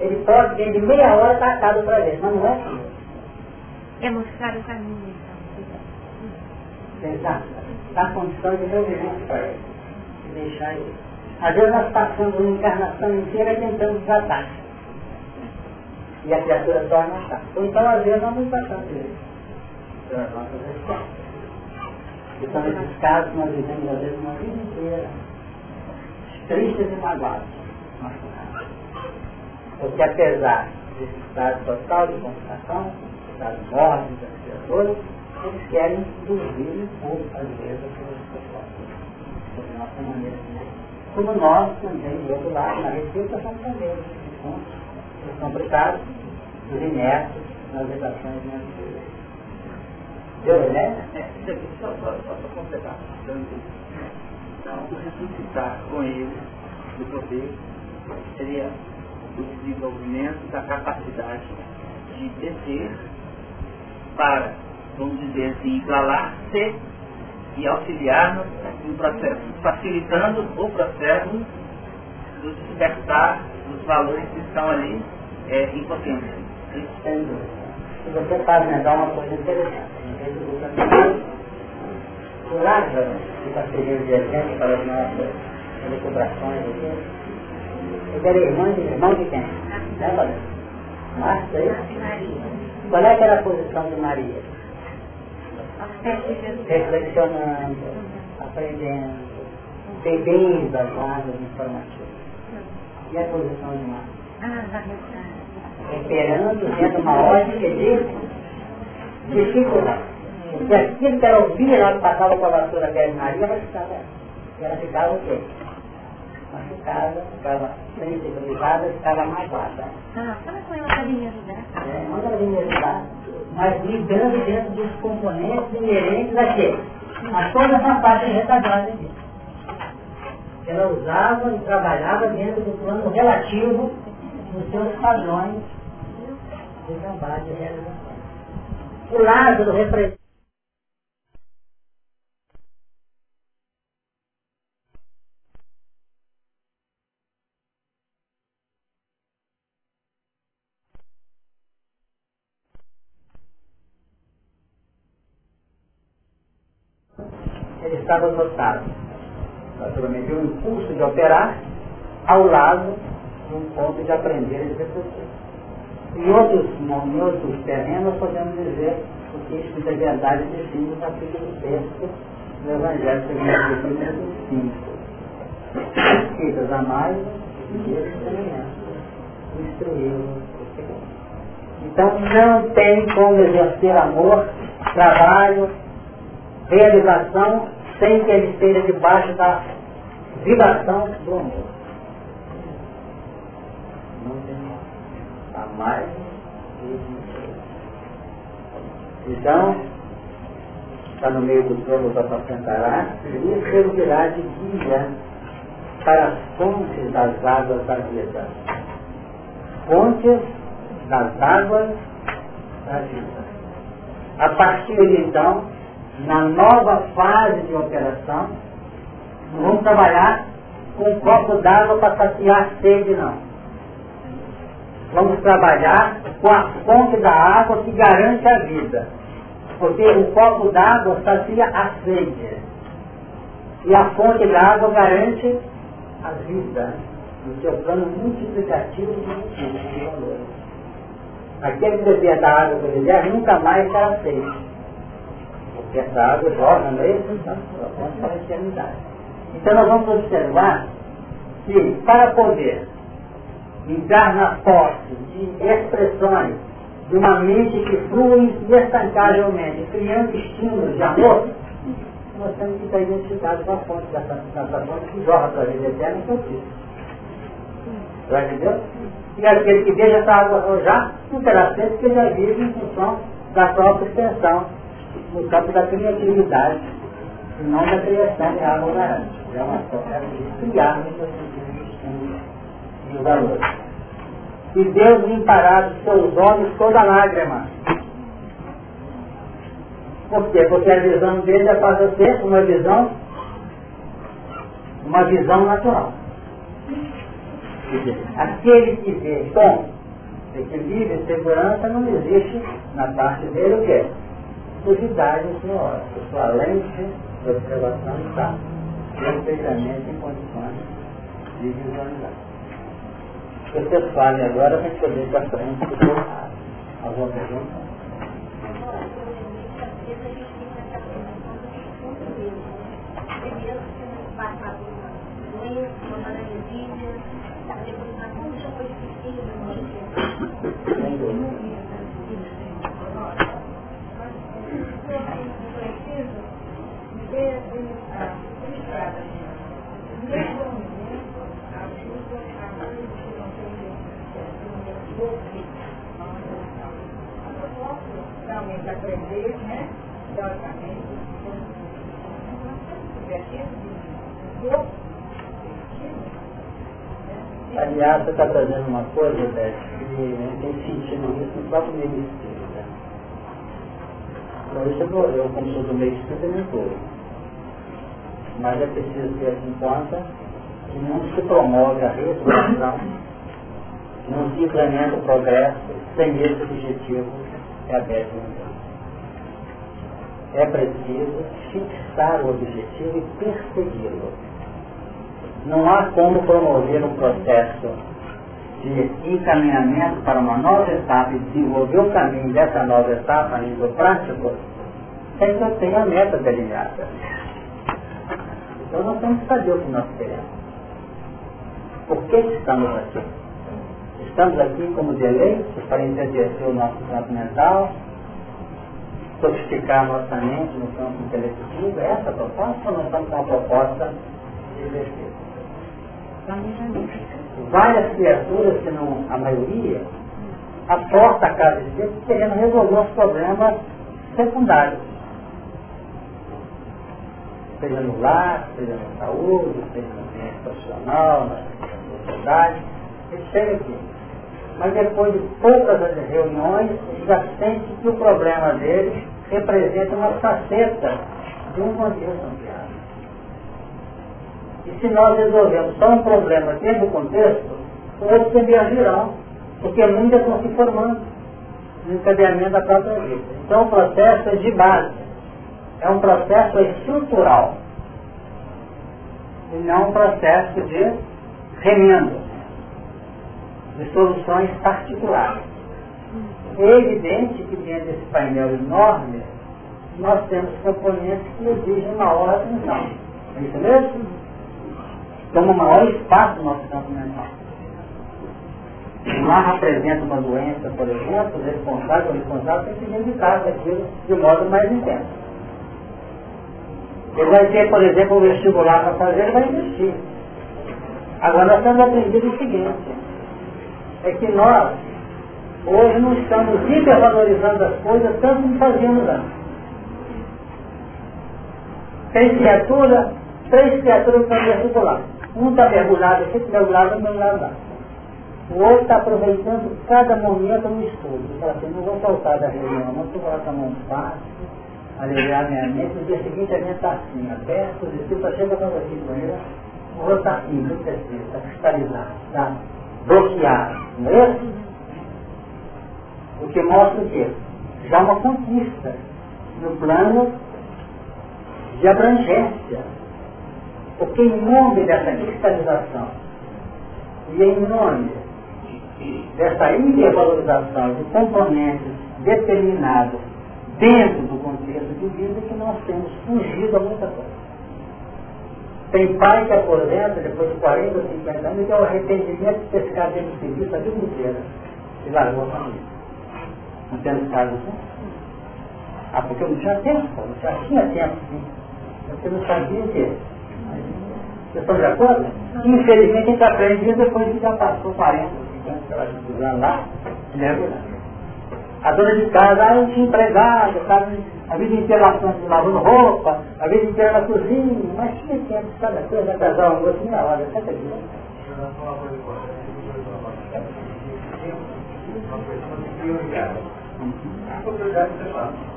Speaker 1: Ele pode, dentro de meia hora, estar atado para ver, mas não é assim.
Speaker 2: É mostrar o caminho,
Speaker 1: então. Exato. Dá condição de movimento para ele. E deixar ele. Às vezes nós passamos uma encarnação inteira tentando desatar. E a criatura torna a Ou então, às vezes, nós não passamos isso. Pelas nossas respostas. Então, nesses casos, nós vivemos, às vezes, uma vida inteira tristes e magoados. Porque, apesar desse estado total de constatação, estado mórbido das criaturas, eles querem induzir um pouco, às vezes. Sobre nossa maneira de ser. Como nós também, do outro lado, na receita, somos também os complicados, os inertes nas redações de minha vida. Deu, né?
Speaker 3: É, isso aqui só para completar. Então, ressuscitar com ele, do poder, seria o desenvolvimento da capacidade de descer para, vamos dizer assim, igualar-se e auxiliar no processo, facilitando o processo do despertar dos valores que estão ali é, em potência.
Speaker 1: Se você para lembrar uma coisa interessante, o Lázaro, que está servindo de exemplo para as nossas recuperações aqui, ele era irmão de, irmão de quem? Né, Valeu? Marta, aí? Qual é que era a posição de Maria? Reflexionando, aprendendo, bebendo as águas informativas. E a posição de Marta? Esperando, sendo uma ordem de discípula. Porque aquilo que ela ouvia, ela passava com a vassoura de Maria, ela ficava, ela ficava o quê? machucada, ficava sensibilizada, ficava magoada.
Speaker 2: Ah, fala com ela para me ajudar.
Speaker 1: É, manda ela me ajudar, mas lidando dentro dos componentes inerentes a quê? A toda essa parte retardada aqui. Ela usava e trabalhava dentro do plano relativo dos seus padrões de trabalho e realização. O Lázaro representa estava dotado, naturalmente, um impulso de operar ao lado de um ponto de aprender e de refletir. Em outros, em outros terrenos, podemos dizer o que isso é verdade define no capítulo 6 do Evangelho segundo o capítulo 5. Escritas a mais e experimentos. Instruí-los. Então não tem como exercer amor, trabalho, realização sem que ele esteja debaixo da vibração do amor. Não tem a mais Então, está no meio do trono da apacentará, e servirá de guia para as fontes das águas da vida. Fontes das águas da vida. A partir de então, na nova fase de operação, não vamos trabalhar com um copo d'água para saciar sede, não. Vamos trabalhar com a fonte da água que garante a vida. Porque o copo d'água sacia a sede. E a fonte da água garante a vida no seu plano multiplicativo de valores. Aquele que bebia da água que ele nunca mais será sede Essa água jorra meio então, para a eternidade. Então nós vamos observar que para poder entrar na posse de expressões de uma mente que flui instancavelmente, criando estímulos de amor, nós temos que estar identificados com a fonte dessa, fonte que jorra para a vida eterna, que é Cristo. Já entendeu? E aquele que veja essa água já não terá sede, porque já vive em função da própria extensão, no campo da criatividade, e não da criação de água garante. É uma forma de criar no seu sentido de valor. E Deus limpará dos seus olhos toda lágrima. Por quê? Porque a visão dele é para ser uma visão, uma visão natural. Aquele que vê com equilíbrio e segurança não existe na parte dele o quê? Sujidade senhora. A sua lente de observação está perfeitamente em condições de visualizar. Vocês falem agora gente poder para frente do seu Alguma pergunta? Aliás, você está trazendo uma coisa, Beth, que né, tem sentido isso no próprio meio espírita. Então, isso eu, eu como sou do meio espírita, não estou. Mas é preciso ter em conta que não se promove a resolução, não se implementa o progresso sem esse objetivo é aberto É preciso fixar o objetivo e persegui-lo. Não há como promover um processo de encaminhamento para uma nova etapa e desenvolver o caminho dessa nova etapa a nível prático sem que eu tenha a meta delineada. Então nós temos que saber o que nós queremos. Por que estamos aqui? Estamos aqui como deleite para enriquecer o nosso campo mental, sofisticar nossa mente no campo intelectivo. Essa proposta ou nós estamos com a proposta de exercício? Várias criaturas, se não a maioria, aporta a casa de Deus querendo resolver os problemas secundários. Seja no lar, seja na saúde, seja no ambiente profissional, na sociedade. Aqui. Mas depois de poucas reuniões, já sente que o problema dele representa uma faceta de um contexto ampliado. E se nós resolvemos só um problema dentro do contexto, outros emergirão, porque muitas estão se formando no encadeamento da própria vida. Então o processo é de base, é um processo estrutural, e não um processo de remendo, de soluções particulares. É evidente que dentro desse painel enorme, nós temos componentes que exigem maior atenção. É isso mesmo? toma maior espaço no nosso campo mental. Lá apresenta uma doença, por exemplo, responsável, o responsável tem que reivindicar aquilo de modo mais intenso. Ele vai ter, por exemplo, um vestibular para fazer, ele vai investir. Agora nós temos aprendido o seguinte, é que nós hoje não estamos hipervalorizando as coisas tanto como fazíamos antes. Tem criatura, três criaturas para vestibular. Um está mergulhado aqui, outro mergulhado, mergulhado lá. O outro está aproveitando cada momento no estudo. Ele fala assim, não vou faltar da reunião, não vou colocar a mão fácil, aliviar minha mente. No dia seguinte a minha está assim, aberto, o discípulo chega para você com ele, outro está assim, muito preciso, está cristalizado, está bloqueado. Não é? O que mostra o quê? Já uma conquista no plano de abrangência porque em nome dessa cristalização e em nome dessa hipervalorização de componentes determinados dentro do contexto de vida que nós temos fugido a muita coisa. Tem pai que aposenta depois de 40 ou 50 anos e tem o arrependimento de ter ficado dentro do serviço a vida inteira e largou a família. Não temos casos assim? Ah, porque eu não tinha tempo, não já tinha tempo sim. Você não sabia o quê? Vocês estão de acordo? Infelizmente a gente aprende depois que já passou 40, 50 anos lá, mergulhando. A dona de casa, ah, eu tinha empregado, sabe? A vida inteira lavando roupa, a vida inteira na cozinha, mas tinha tempo, sabe? A coisa da casar uma moça meia hora, sabe aquilo?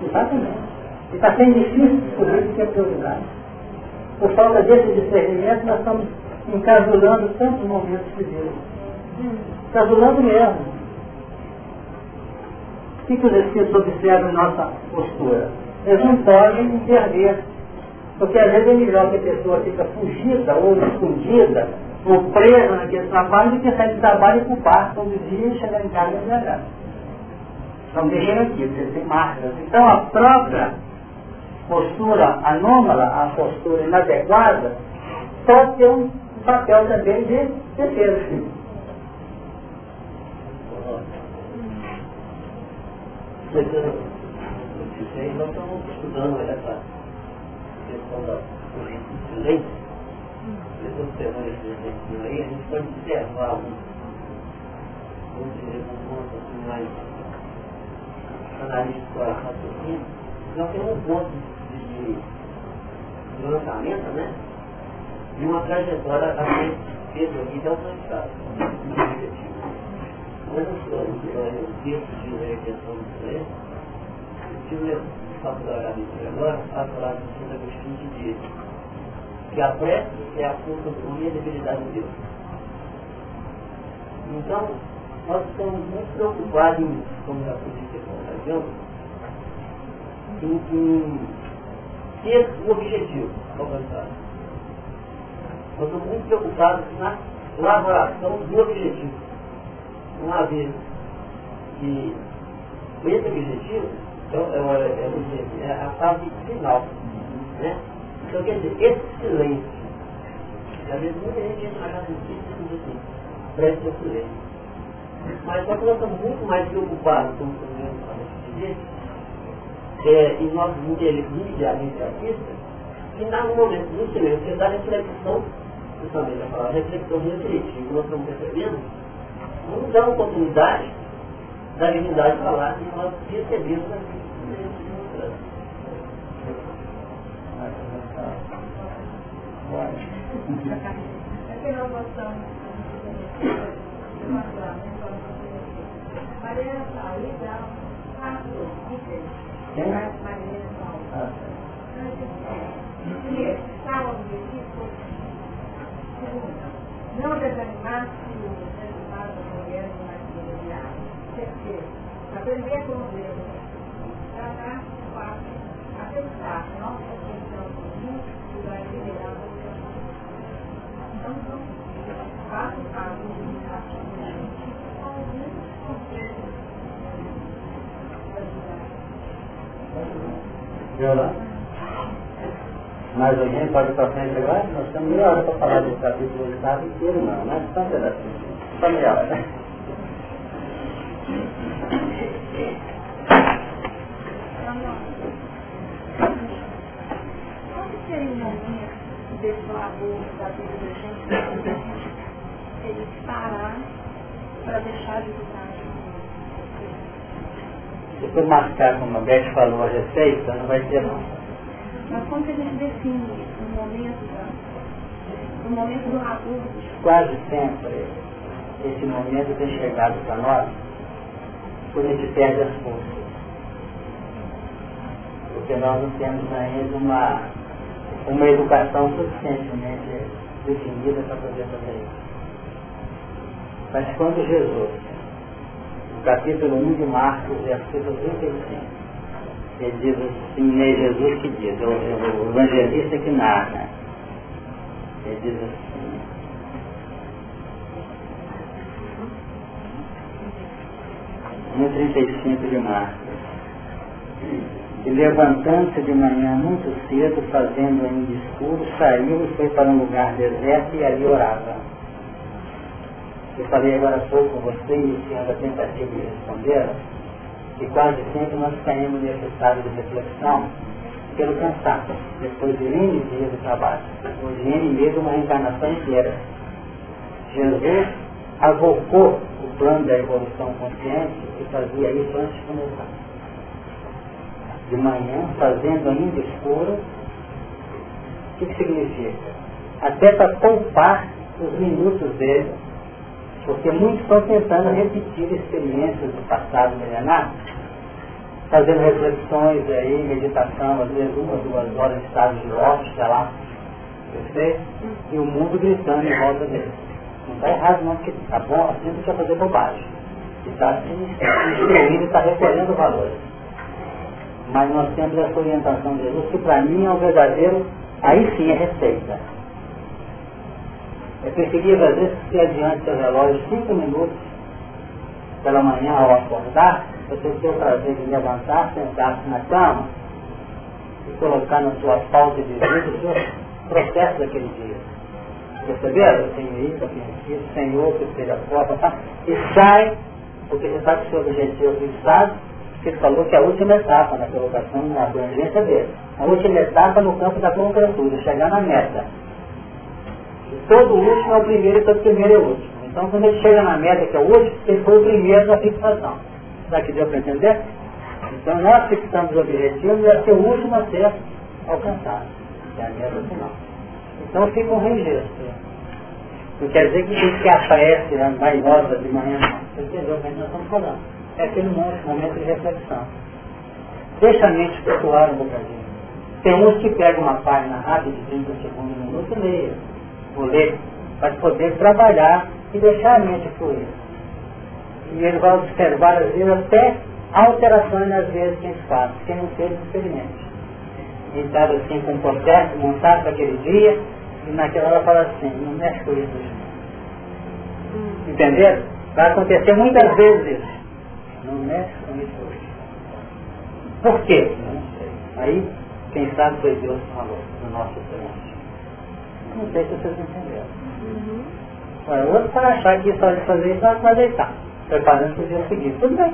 Speaker 1: Exatamente. E está sendo difícil descobrir o que é prioridade. Por falta desse discernimento, nós estamos encasulando tantos momentos de Deus. Encasulando mesmo. O que, os Espíritos observam em nossa postura? Eles não podem intervir. Porque às vezes é melhor que a pessoa fica fugida ou escondida ou presa naquele trabalho do que sair do trabalho e culpar todo dia e chegar em casa e embriagado. Então deixem aqui, vocês têm marcas. Então a própria postura anômala, a postura inadequada, pode ter um papel também de defesa.
Speaker 5: Nós estamos estudando essa questão da política de silêncio, observando esse exercício aí, a gente pode observar um, um ponto assim mais analítico a raciocínio, nós temos um ponto de, de lançamento, né? E uma trajetória a ser feita aqui de. Mas de do o que que a prece é a força e a debilidade de Deus. Então, nós estamos muito preocupados, em, como já foi dito aqui em, em ter o objetivo alcançado. Nós estamos muito preocupados na elaboração do objetivo uma vez que esse objetivo então, é, é, é, a fase final. Né? Então, quer dizer, esse silêncio, às vezes muita gente entra na casa do Espírito e diz assim, preste o silêncio. Mas só que nós estamos muito mais preocupados com o para dizer, é, e nós imediatamente artistas, que dá no momento do silêncio, da reflexão, justamente a palavra reflexão refletiva, nós estamos percebendo, não dá oportunidade da divindade falar e nós recebemos
Speaker 4: Aqui Maria Maria. Não desanimar-se aprender com Deus, tratar fácil, a pensar, nossa comum e vai liberar a Então, são quatro passos de
Speaker 1: Viu Mais alguém pode ir para frente agora? Nós temos meia hora para falar do capítulo oitavo inteiro, não, não é só um pedacinho. Só meia hora, né?
Speaker 2: o desse labor da vida da gente, ele parar para deixar de lutar.
Speaker 1: Se for marcar, como a Beth falou, a receita, não vai ter não.
Speaker 2: Mas como que a gente define isso no momento, no momento do labor?
Speaker 1: Quase sempre esse momento tem chegado para nós quando gente perde as forças. Porque nós não temos ainda uma uma educação suficientemente definida para poder fazer isso. Mas quando Jesus, no capítulo 1 de Marcos, versículo 35, ele diz assim, é Jesus que diz, o, o evangelista que narra, ele diz assim, no 35 de Marcos, E levantando-se de manhã muito cedo, fazendo ainda escuro, saiu e foi para um lugar deserto e ali orava. Eu falei agora há pouco com você, iniciando a tentativa de responder, que quase sempre nós caímos nesse estado de reflexão pelo cansaço, depois de N dias de trabalho, depois de N meses, uma reencarnação inteira. Jesus avocou plano da evolução consciente e fazia isso antes de começar. De manhã, fazendo ainda escuro, o que, que significa? Até para poupar os minutos dele, porque muitos estão tentando repetir experiências do passado milenar, fazendo reflexões aí, meditação, às vezes uma, duas horas estado de ócio, sei lá, e o mundo gritando em volta dele. Está errado não, porque tá bom, assim não precisa fazer bobagem. Está se instruindo, está recolhendo valores. Mas nós temos essa orientação de Jesus, que para mim é um verdadeiro, aí sim é receita. É preferível às vezes adiante do relógio cinco minutos pela manhã ao acordar, você ter o prazer de levantar, sentar-se na cama e colocar na sua pauta de vida o seu processo daquele dia. Perceberam? Eu tenho isso, eu tenho isso, Senhor, que seja forte, tá? e sai, porque você sabe que o seu objetivo fixado, você falou que a última etapa na colocação, na abrangência dele, a última etapa no campo da concretude, chegar na meta. E todo último é o primeiro e todo primeiro é o último. Então quando ele chega na meta, que é o último, ele foi o primeiro da fixação. Será que deu para entender? Então nós fixamos o objetivo e é ser o último a ser alcançado. É a meta final. Então fica um registro. Não quer dizer que isso que aparece né, vaidosa de manhã, não. Entendeu o que nós estamos falando? É aquele momento de reflexão. Deixa a mente flutuar um bocadinho. Tem uns que pegam uma página rápida de 30 segundos, um minuto e leia. Vou ler, para poder trabalhar e deixar a mente fluir. E ele vai observar, às vezes, até alterações nas vezes que a gente faz. Quem não fez, experimente. Estava assim com um processo montado para aquele dia, e naquela hora fala assim, não mexe com isso. Hum. Entenderam? Vai acontecer muitas vezes isso. Não mexe com isso hoje. Por quê? Não sei. Aí, quem sabe foi Deus que falou no nosso trânsito. Não sei se vocês entenderam. Uhum. Agora, outro para achar que só de fazer isso vai deitar, preparando para o dia seguinte. Tudo bem.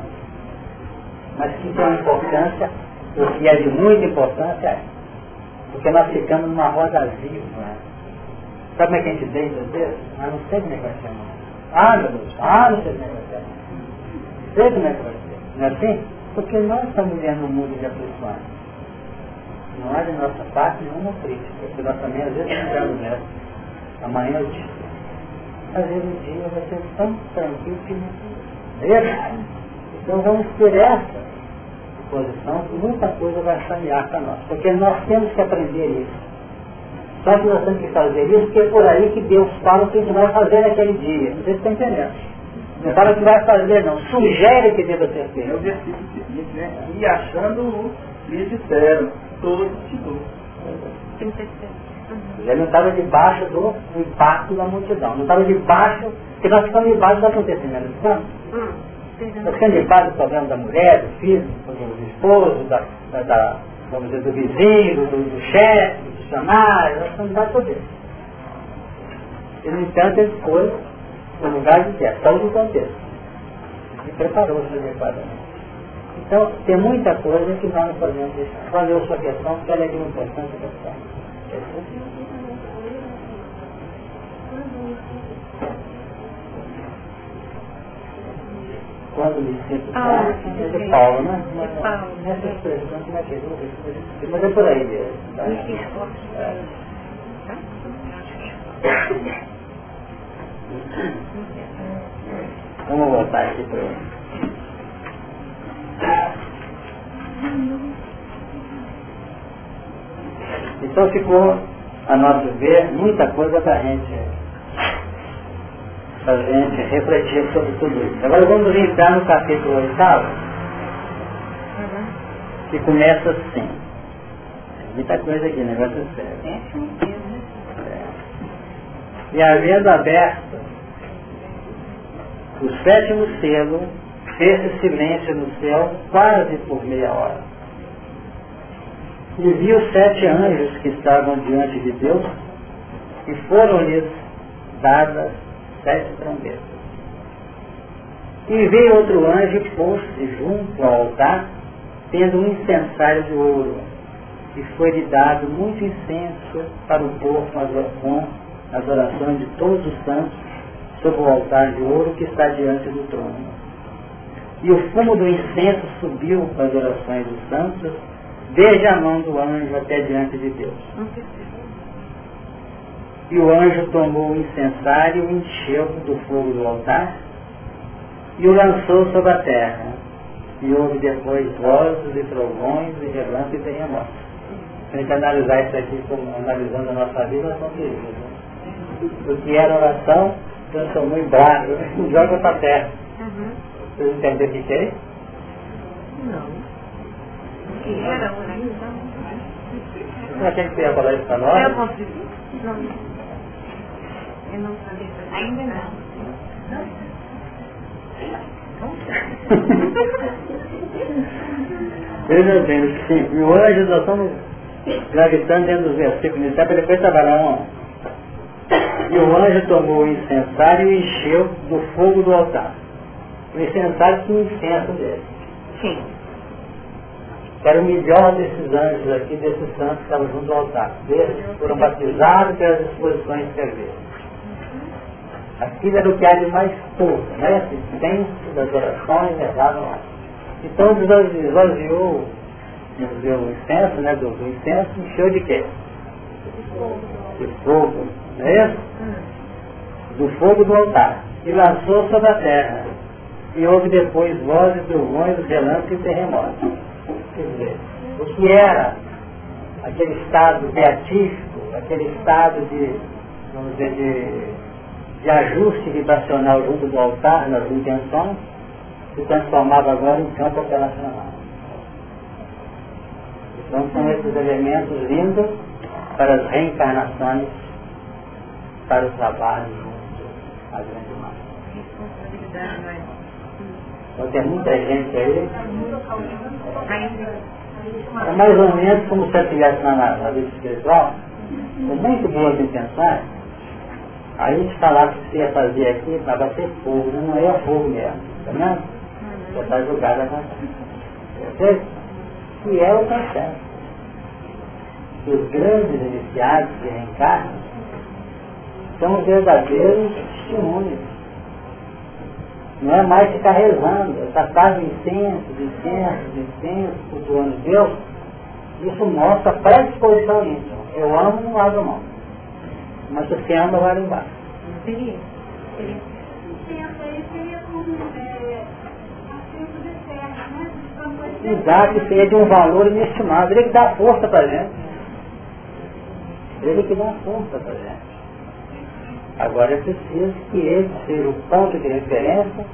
Speaker 1: Mas que tem uma importância, o que é de muita importância é, porque nós ficamos numa roda viva. Sabe como é que a gente deita às vezes? Ah, não sei como é que vai ser. Ah, meu Deus, ah, não sei como é que vai ser. Não sei como é que vai ser. Não é assim? Porque nós estamos vivendo um mundo de aflições. Não há de nossa parte nenhuma crítica, porque nós também às vezes lembramos nessa. Amanhã eu disse. Às vezes o dia vai ser tão tranquilo que não Então vamos ter essa posição que muita coisa vai sanear para nós. Porque nós temos que aprender isso. Só que nós temos que fazer isso porque é por aí que Deus fala o que a gente vai fazer naquele dia. Não sei se está entendendo. Não fala que vai fazer, não. Sugere que deva ser feito.
Speaker 3: É o versículo seguinte, né? E achando o lhe disseram, todos te dou.
Speaker 1: Ele não estava debaixo do impacto da multidão. Não estava debaixo, porque nós ficamos debaixo do acontecimento. Não? Nós ficamos debaixo do problema da mulher, do filho, do esposo, da, da, da vamos dizer, do vizinho, do, do chefe, do funcionário, nós ficamos debaixo do isso. E, no entanto, ele foi no lugar de terra, só do contexto. E preparou-se adequadamente. Então, tem muita coisa que nós não podemos deixar. Valeu sua questão, porque ela é de uma importância questão. Quando me sinto ah, é de Paulo, né? De Paulo. Nessa expressão, como é que é? Mas é por aí mesmo. Tá? É. Vamos voltar aqui para Então ficou, a nosso ver, muita coisa para a gente, a gente refletir sobre tudo isso. Agora vamos entrar no capítulo oitavo, que começa assim. Muita coisa aqui, negócio sério. É. E havendo aberto o sétimo selo, fez silêncio no céu quase por meia hora. E viu sete anjos que estavam diante de Deus e foram-lhes dadas sete trombetas. E veio outro anjo e pôs-se junto ao altar, tendo um incensário de ouro, e foi-lhe dado muito incenso para o povo com as orações de todos os santos sobre o altar de ouro que está diante do trono. E o fumo do incenso subiu para as orações dos santos, desde a mão do anjo até diante de Deus. E o anjo tomou o incensário e encheu do fogo do altar e o lançou sobre a terra. E houve depois vozes e trovões e relâmpagos e terremotos. Se a gente analisar isso aqui como analisando a nossa vida, nós vamos ver né? O que era oração transformou em brado, joga para a terra. Uhum. Vocês entenderam o que é? Não. O que era oração? Não tinha que falar isso para nós? Não. Eu não sabia. Ainda não. Veja bem, sim, e o anjo nós estamos gravitando dentro dos versículos iniciais para depois trabalhar um. E o anjo tomou o incensário e encheu do fogo do altar. O incensário tinha incenso dele. Sim. Era o melhor desses anjos aqui, desses santos que estavam junto ao altar. Eles foram batizados pelas exposições que haviam. Aquilo era o que há de mais puro, né? Assistência das orações levadas lá. Então esvaziou, o incenso, né? Do, do incenso, encheu de quê? De fogo, não é? Do fogo do altar. E lançou sobre a terra. E houve depois vozes, trovões, relâmpagos e terremotos. Quer dizer, o que era aquele estado beatífico, aquele estado de, vamos dizer, de de ajuste vibracional junto do altar, nas intenções, se transformava agora em campo operacional. Então são esses elementos vindos para as reencarnações, para o trabalho junto à grande massa. Então tem muita gente aí. É mais ou menos como se eu estivesse na, vida espiritual, com muito boas intenções, a gente falava que você ia fazer aqui, mas vai ser fogo, né? não é fogo mesmo, tá vendo? Já está julgada com Perfeito? E é o processo. Que os grandes iniciados que reencarnam são verdadeiros testemunhos. Não é mais ficar rezando, é tratar de incenso, de incenso, de incenso, cultuando Deus. Isso mostra a predisposição íntima. Eu amo, não abro mão. Mas o que ama vai lá embaixo. Seria? Seria. Exato, isso é de um valor inestimável. Ele que dá força para a gente. Ele que dá força para a gente. Agora é preciso que ele seja o ponto de referência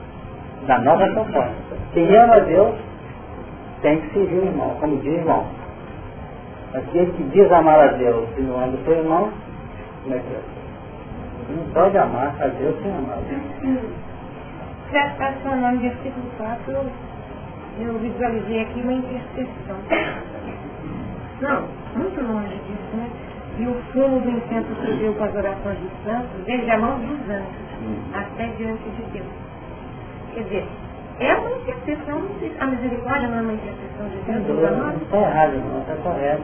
Speaker 1: da nossa proposta. Quem ama Deus tem que seguir o irmão, como diz o irmão. Aquele que diz amar a Deus e não ama o seu irmão, é que é? Não pode amar a Deus sem amar a Deus.
Speaker 4: Relacionando versículo 4, eu, eu visualizei aqui uma intercessão. Não, muito longe disso, né? E o fumo do incenso subiu com as orações dos santos, desde a mão dos anjos, até diante de Deus. Quer dizer, é uma intercessão, a misericórdia não é uma intercessão de Deus?
Speaker 1: Não está errado, não está correto.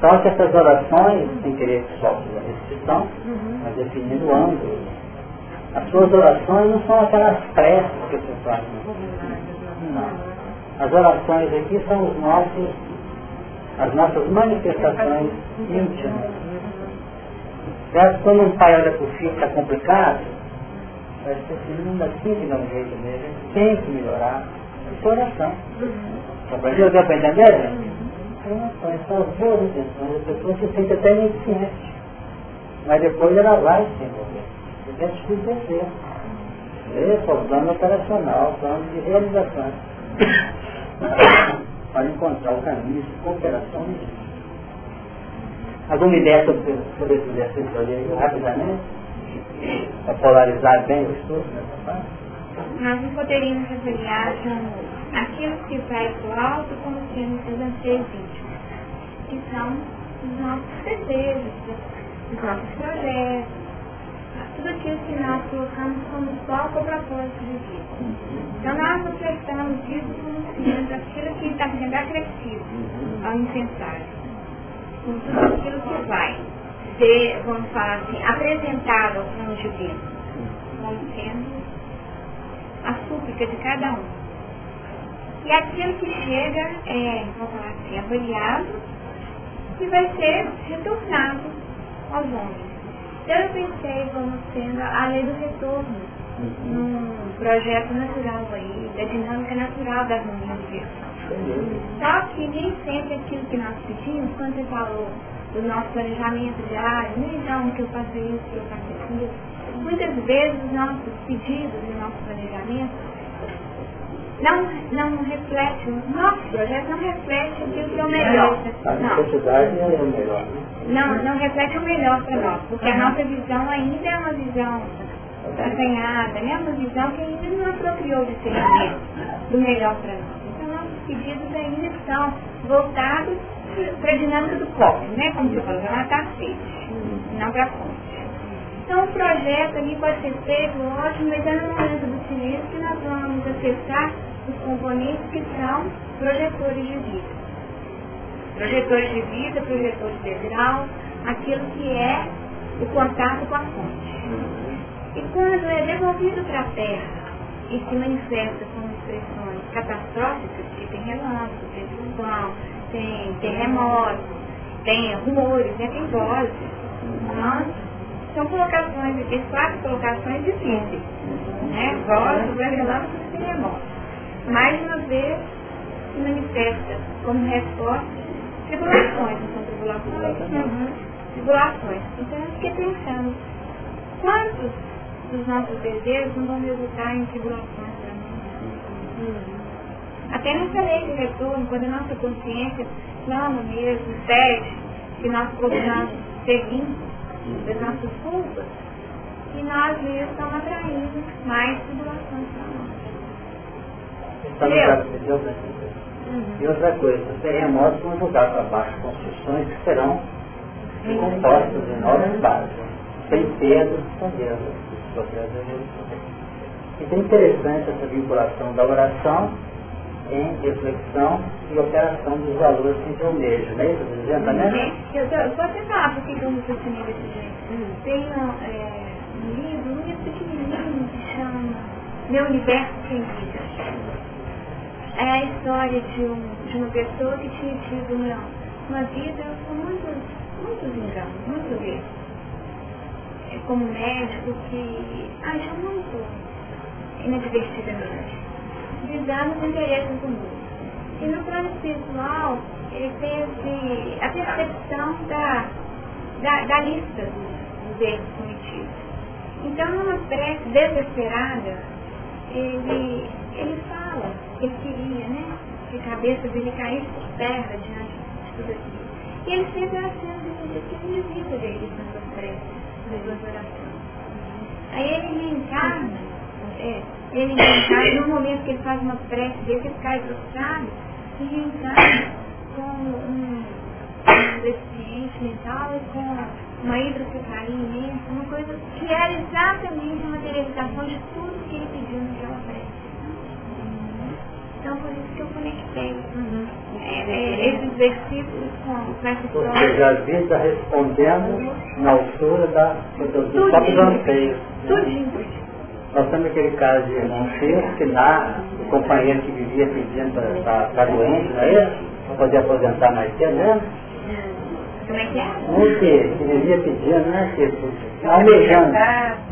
Speaker 1: Só que essas orações, sem querer que solte a restrição, uhum. mas definindo o ângulo, as suas orações não são aquelas preces que você faz. Não. As orações aqui são os nossos, as nossas manifestações íntimas. Certo? Quando um pai olha para o filho está complicado, vai ser assim, não assim que não jeito mesmo, tem que melhorar. Isso é oração. Compreendeu? Deu para entender? Informações, são as boas intenções, a pessoa se sente até ineficiente. Mas depois ela vai se envolver. Porque é difícil vencer. Esse é o plano operacional, o plano de realização. <coughs> para encontrar o caminho de cooperação e Alguma ideia sobre, sobre esse exercício ali rapidamente? Para polarizar bem o estudo nessa parte?
Speaker 4: Nós não poderíamos avaliar aquilo que vai para o alto como sendo seus anseios.
Speaker 2: Que são os nossos desejos, os nossos projetos, tudo aquilo que nós colocamos como foco ou propósito de vida. Então nós ofertamos isso como sendo aquilo que está sendo acrescido ao incensário. Com tudo aquilo que vai ser, vamos falar assim, apresentado ao plano Deus, como sendo a súplica de cada um. E aquilo que chega é, vamos falar assim, avaliado e vai ser retornado aos homens. Então eu pensei como sendo a lei do retorno num projeto natural aí, da dinâmica natural da universal. Só que nem sempre aquilo que nós pedimos, quando você falou do nosso planejamento diário, nem então que eu faço isso, que eu faço aquilo, muitas vezes os nossos pedidos e o nosso planejamento não, não reflete, o nosso projeto não reflete aquilo que é o melhor.
Speaker 4: A necessidade é o melhor.
Speaker 2: Não, não reflete o melhor para nós, porque a nossa visão ainda é uma visão acanhada, né? uma visão que ainda não apropriou de ser do melhor para nós. Então nossos pedidos ainda estão voltados para a dinâmica do copo, né? Como falou, para matar sede, não para a. Então o projeto ali pode ser feito, ótimo, mas é no momento do silêncio que nós vamos acessar os componentes que são projetores de vida. Projetores de vida, projetores de grau, aquilo que é o contato com a fonte. E quando é devolvido para a Terra e se manifesta com expressões catastróficas, que tem relâmpagos, tem trovão, tem terremotos, tem rumores, né, tem vozes, nós são colocações aqui, quatro colocações difíceis. Né? Vozes, relâmpagos e terremotos mais uma vez se manifesta como resposta tribulações, não são tribulações? Uhum. Tribulações. Então eu fiquei pensando, quantos dos nossos desejos não vão resultar em tribulações para nós? Uhum. Até nessa lei de retorno, quando a nossa consciência clama mesmo, pede que nós possamos seguir das nossas culpas, e nós mesmos estamos atraindo mais tribulações para nós.
Speaker 4: Uhum. E outra coisa, terremotos vão jogar para baixo construções que serão compostas de novas bases, sem peso, sem Deus. Então é interessante essa vinculação da oração em reflexão e operação dos valores que eu almejo, não é isso? Dizendo,
Speaker 2: né? Eu, eu vou falar porque eu me desse jeito. Tem um, é, um livro, um livro pequenininho que chama Meu Universo Sem Vida é a história de, um, de uma pessoa que tinha tido uma, uma vida com muitos, muitos enganos, muito vezes. É como médico que agiu muito inadvertidamente, visando os interesses do mundo. E no plano espiritual, ele teve a percepção da, da, da lista dos, erros cometidos. Então, numa prece desesperada, ele, ele fala que ele queria, né? Que a cabeça dele caísse por terra diante de tudo aquilo. E ele sempre era sendo que ele visita dele nas suas preces, nas suas orações. Aí ele reencarna, é, ele reencarna, no momento que ele faz uma prece dele, ele cai prostrado e reencarna com um, um deficiente mental e com uma hidrocefalia imensa, uma coisa que era exatamente a materialização de tudo que ele pediu naquela prece. Então por isso que eu conectei uhum. é, é, esses versículos com, com essa história. Seja,
Speaker 4: a vida respondendo na altura da, do próprio anseios.
Speaker 2: Tudinho.
Speaker 4: Nós temos aquele caso de irmão que lá o companheiro que vivia pedindo para estar doente, não é isso? Para poder aposentar mais cedo, né?
Speaker 2: Como é que é?
Speaker 4: Um que, que vivia pedindo, né? Que, almejando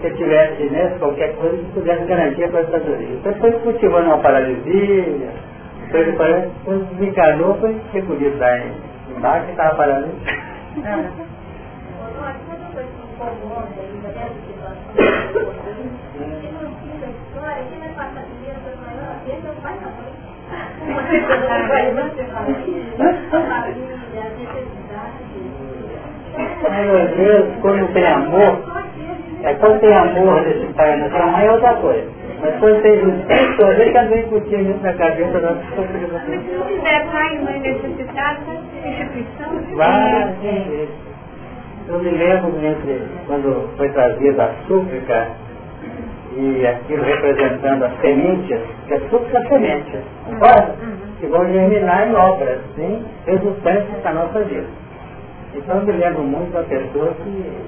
Speaker 4: que tivesse né, qualquer coisa que pudesse garantir a aposentadoria. Então foi cultivando uma paralisia, depois parece quando desencarnou foi recolhido lá embaixo e estava parado. Mas às vezes, quando tem amor, é quando tem amor desse pai na mãe é outra coisa. Mas quando tem justiça, vezes também curtia isso na cabeça da pessoa
Speaker 2: que Se não tiver pai e mãe deixa
Speaker 1: Várias vezes. Eu me lembro entre, quando foi trazida a súplica e aquilo representando as sementes, que a súplica é semente, concorda? Que vão germinar em obras, sim, resultantes da nossa vida. Então eu me lembro muito da pessoa que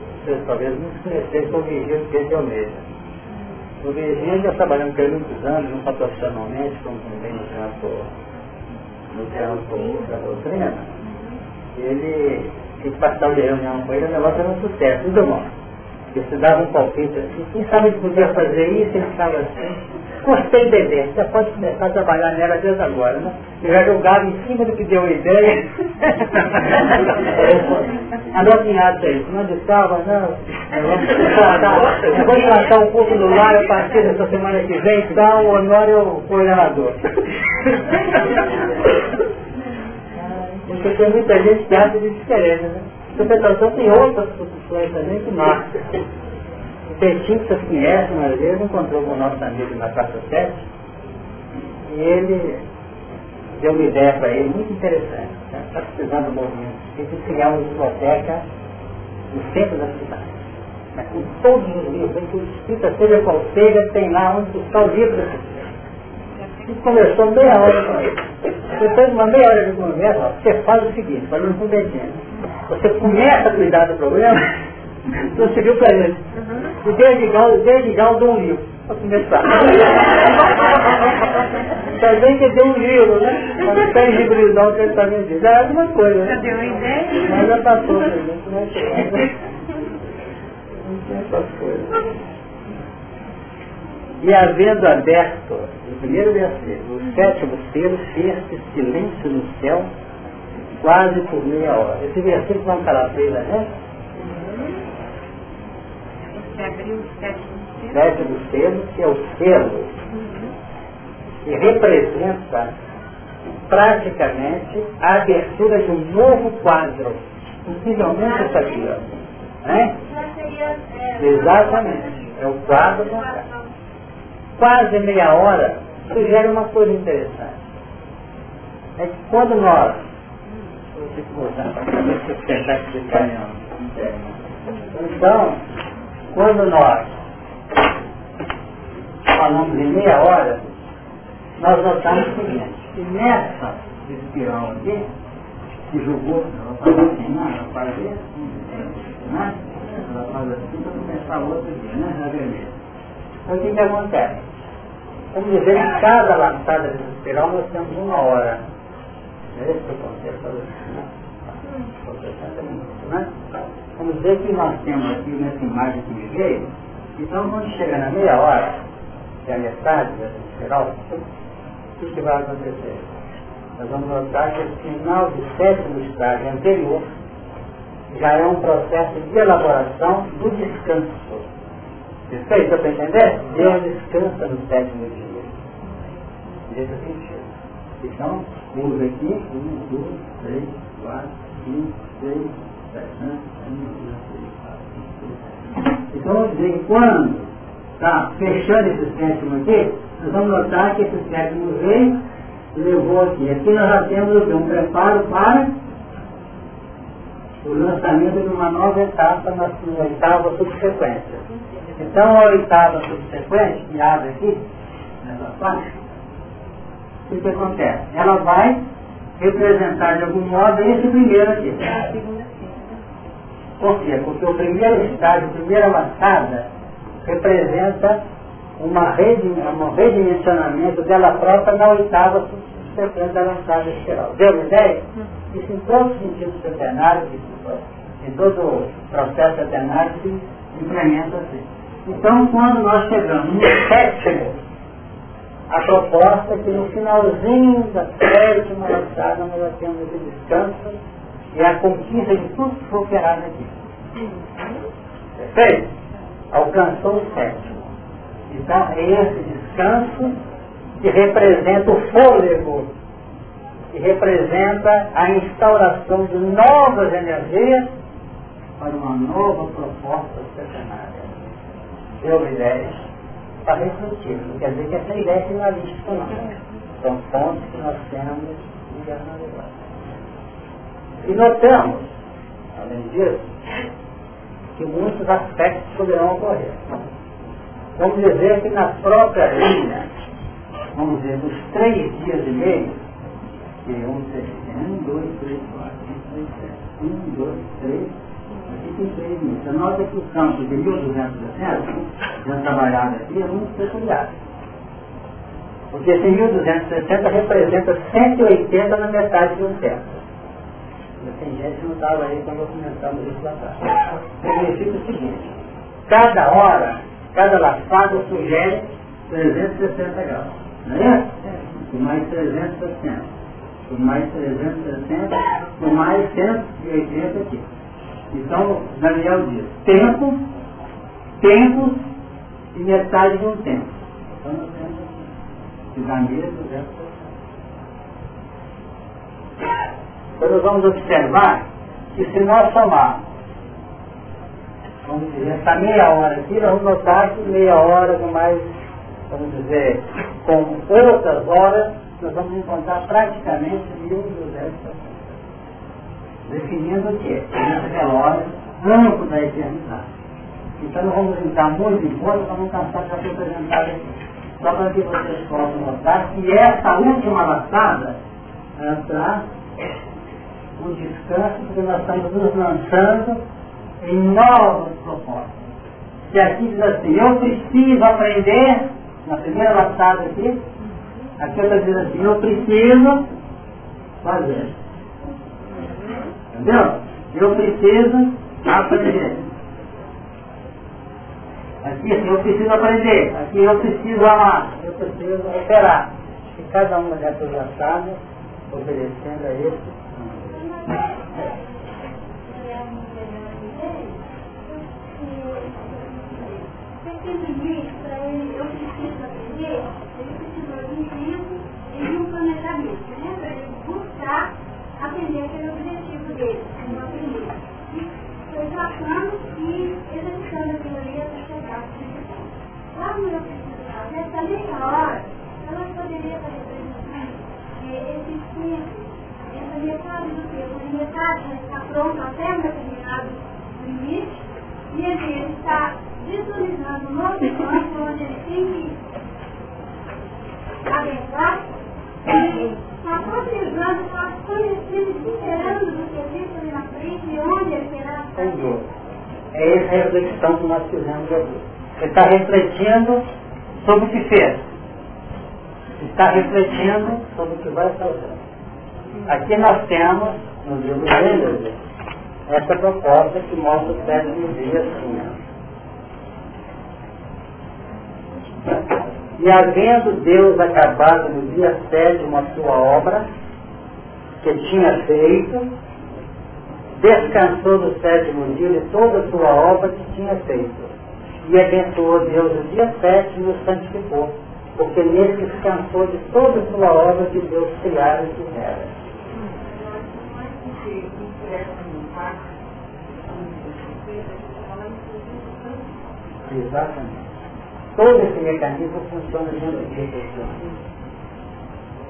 Speaker 1: talvez não se conhecesse o Virgílio Pedro Almeida. O Virgílio já trabalhando com ele muitos anos, não profissionalmente, como também no campo, no campo da doutrina. Ele, que passava de reunião com ele, o negócio era um sucesso, tudo bom. Porque se dava um palpite assim, quem sabe que podia fazer isso, ele estava assim. Gostei da ideia, você pode começar a trabalhar nela desde agora, né? Eu já jogava em cima do que deu a ideia. <laughs> Ato aí, onde estava, não. Eu vou tratar um pouco do lar a partir dessa semana que vem, então o Honório é o coordenador. <laughs> Porque tem muita gente que acha de diferente, né? Interpretação tem outras posições também que marcam. O Peitinho, que vocês conhecem, uma vez, encontrou com o nosso amigo na Praça 7 e ele deu uma ideia para ele muito interessante. Está precisando do movimento de criar uma biblioteca no centro da cidade. Mas com todos os livros, que o escrita, seja qual seja, tem lá onde está o livro e conversou meia hora com ele. Depois de uma meia hora de conversa, você faz o seguinte, para não compreender. Você começa a cuidar do problema, você viu para ele. Desde já, desde já eu dou um livro, para começar. Também que deu um livro, <laughs> né? Quando tem livro não, que ele está vendendo. É alguma coisa, né?
Speaker 2: deu ideia.
Speaker 1: Mas já passou gente, né? Não tem essas coisas. E havendo aberto, o primeiro versículo, o sétimo selo, fez-se silêncio no céu, quase por meia hora. Esse versículo para ele, né?
Speaker 2: Sétimo selo.
Speaker 1: Que é o selo, que representa praticamente a abertura de um novo quadro. Possivelmente isso aqui, ó. Né? Exatamente. É o quadro do Quase meia hora sugere uma coisa interessante. É que quando nós então, quando nós falamos de meia hora, nós notamos o seguinte, que nessa espiral aqui, que jogou, ela faz assim, ela faz assim, né? Ela faz assim para começar a outra aqui, né? Na vermelha. Então o que que acontece? Vamos dizer que cada laçada dessa espiral nós temos uma hora. Esse que acontece né? Vamos dizer que nós temos aqui nessa imagem que me veio, então quando chega na meia hora, que é a metade dessa espiral, o que, vai acontecer? Nós vamos notar que o final do sétimo estágio anterior já é um processo de elaboração do descanso. Perfeito? Dá para entender? Deus descansa no sétimo dia. Nesse sentido. Então, vamos aqui, um, dois, três, quatro, cinco, seis, sete, né? Então, quando está fechando esse sétimo aqui, nós vamos notar que esse sétimo veio levou aqui. Aqui nós já temos um preparo para o lançamento de uma nova etapa na, na oitava subsequência. Então a oitava subsequente, que abre aqui, nessa parte, o que, acontece? Ela vai representar de algum modo esse primeiro aqui. Por quê? Porque o primeiro estágio, a primeira laçada, representa uma rede, um redimensionamento dela própria na oitava subsequente da lançada espiral. Deu ideia? Isso em todos os sentidos centenários, em todo o processo centenário se implementa assim. Então, quando nós chegamos no sétimo, a proposta é que no finalzinho da sétima lançada nós temos esse descanso e a conquista de tudo que foi operado aqui. Perfeito? Alcançou o sétimo. Então, é esse descanso que representa o fôlego, que representa a instauração de novas energias para uma nova proposta centenária. Deu ideia? Para refletir. Quer dizer que essa ideia é finalística, não. São pontos que nós temos de analisar. E notamos, além disso, que muitos aspectos poderão ocorrer. Vamos dizer que na própria linha, vamos dizer, dos três dias e meio, que é um, dois, três, quatro, cinco, seis, sete, um, dois, três, aqui tem três mil. Você nota que o campo de 1260, já trabalhado aqui, é muito peculiar. Porque esse 1260 representa 180 na metade do tempo. Tem gente que não estava aí quando começamos isso lá atrás. Significa o seguinte, cada hora Cada laçado sugere 360 graus. Não é? Com mais 360. Com mais 360, com mais 180 aqui. Então, Daniel diz, tempo, tempo e metade de um tempo. Então, nós temos aqui. Cidadania 260. Então, nós vamos observar que se nós somarmos vamos dizer, essa meia hora aqui, nós vamos notar que meia hora com mais, vamos dizer, com outras horas, nós vamos encontrar praticamente 1.200 definindo o que? Esse relógio amplo da eternidade. Então nós vamos entrar muito em conta para não cansar de apresentar aqui. Só para que vocês possam notar que essa última laçada entrar o descanso, porque nós estamos nos lançando em novas propostas. Se aqui diz assim, eu preciso aprender, na primeira laçada aqui, aqui está dizendo assim, eu preciso fazer. Entendeu? Eu preciso aprender. Aqui assim, eu preciso aprender. Aqui eu preciso amar. Eu preciso operar. E cada uma dessas laçadas, obedecendo a esse.
Speaker 4: Essa meia hora, ela poderia estar representando esse tempo, essa metade do tempo, a metade já está pronta até um determinado limite, e ele está visualizando novo campo onde ele tem que adentrar e está planejando, está conhecendo, esperando do que existe ali na frente e onde ele terá.
Speaker 1: É essa reflexão que nós fizemos aqui. Ele está refletindo sobre o que fez. Está refletindo sobre o que vai fazer. Aqui nós temos, no livro dele, essa proposta que mostra o sétimo dia assim. E havendo Deus acabado no dia sétimo a sua obra, que tinha feito, descansou no sétimo dia de toda a sua obra que tinha feito. E abençoou Deus o dia sétimo e o santificou, porque nele descansou de toda a sua obra que Deus criara e fizera. Exatamente todo esse mecanismo funciona dentro de reflexão.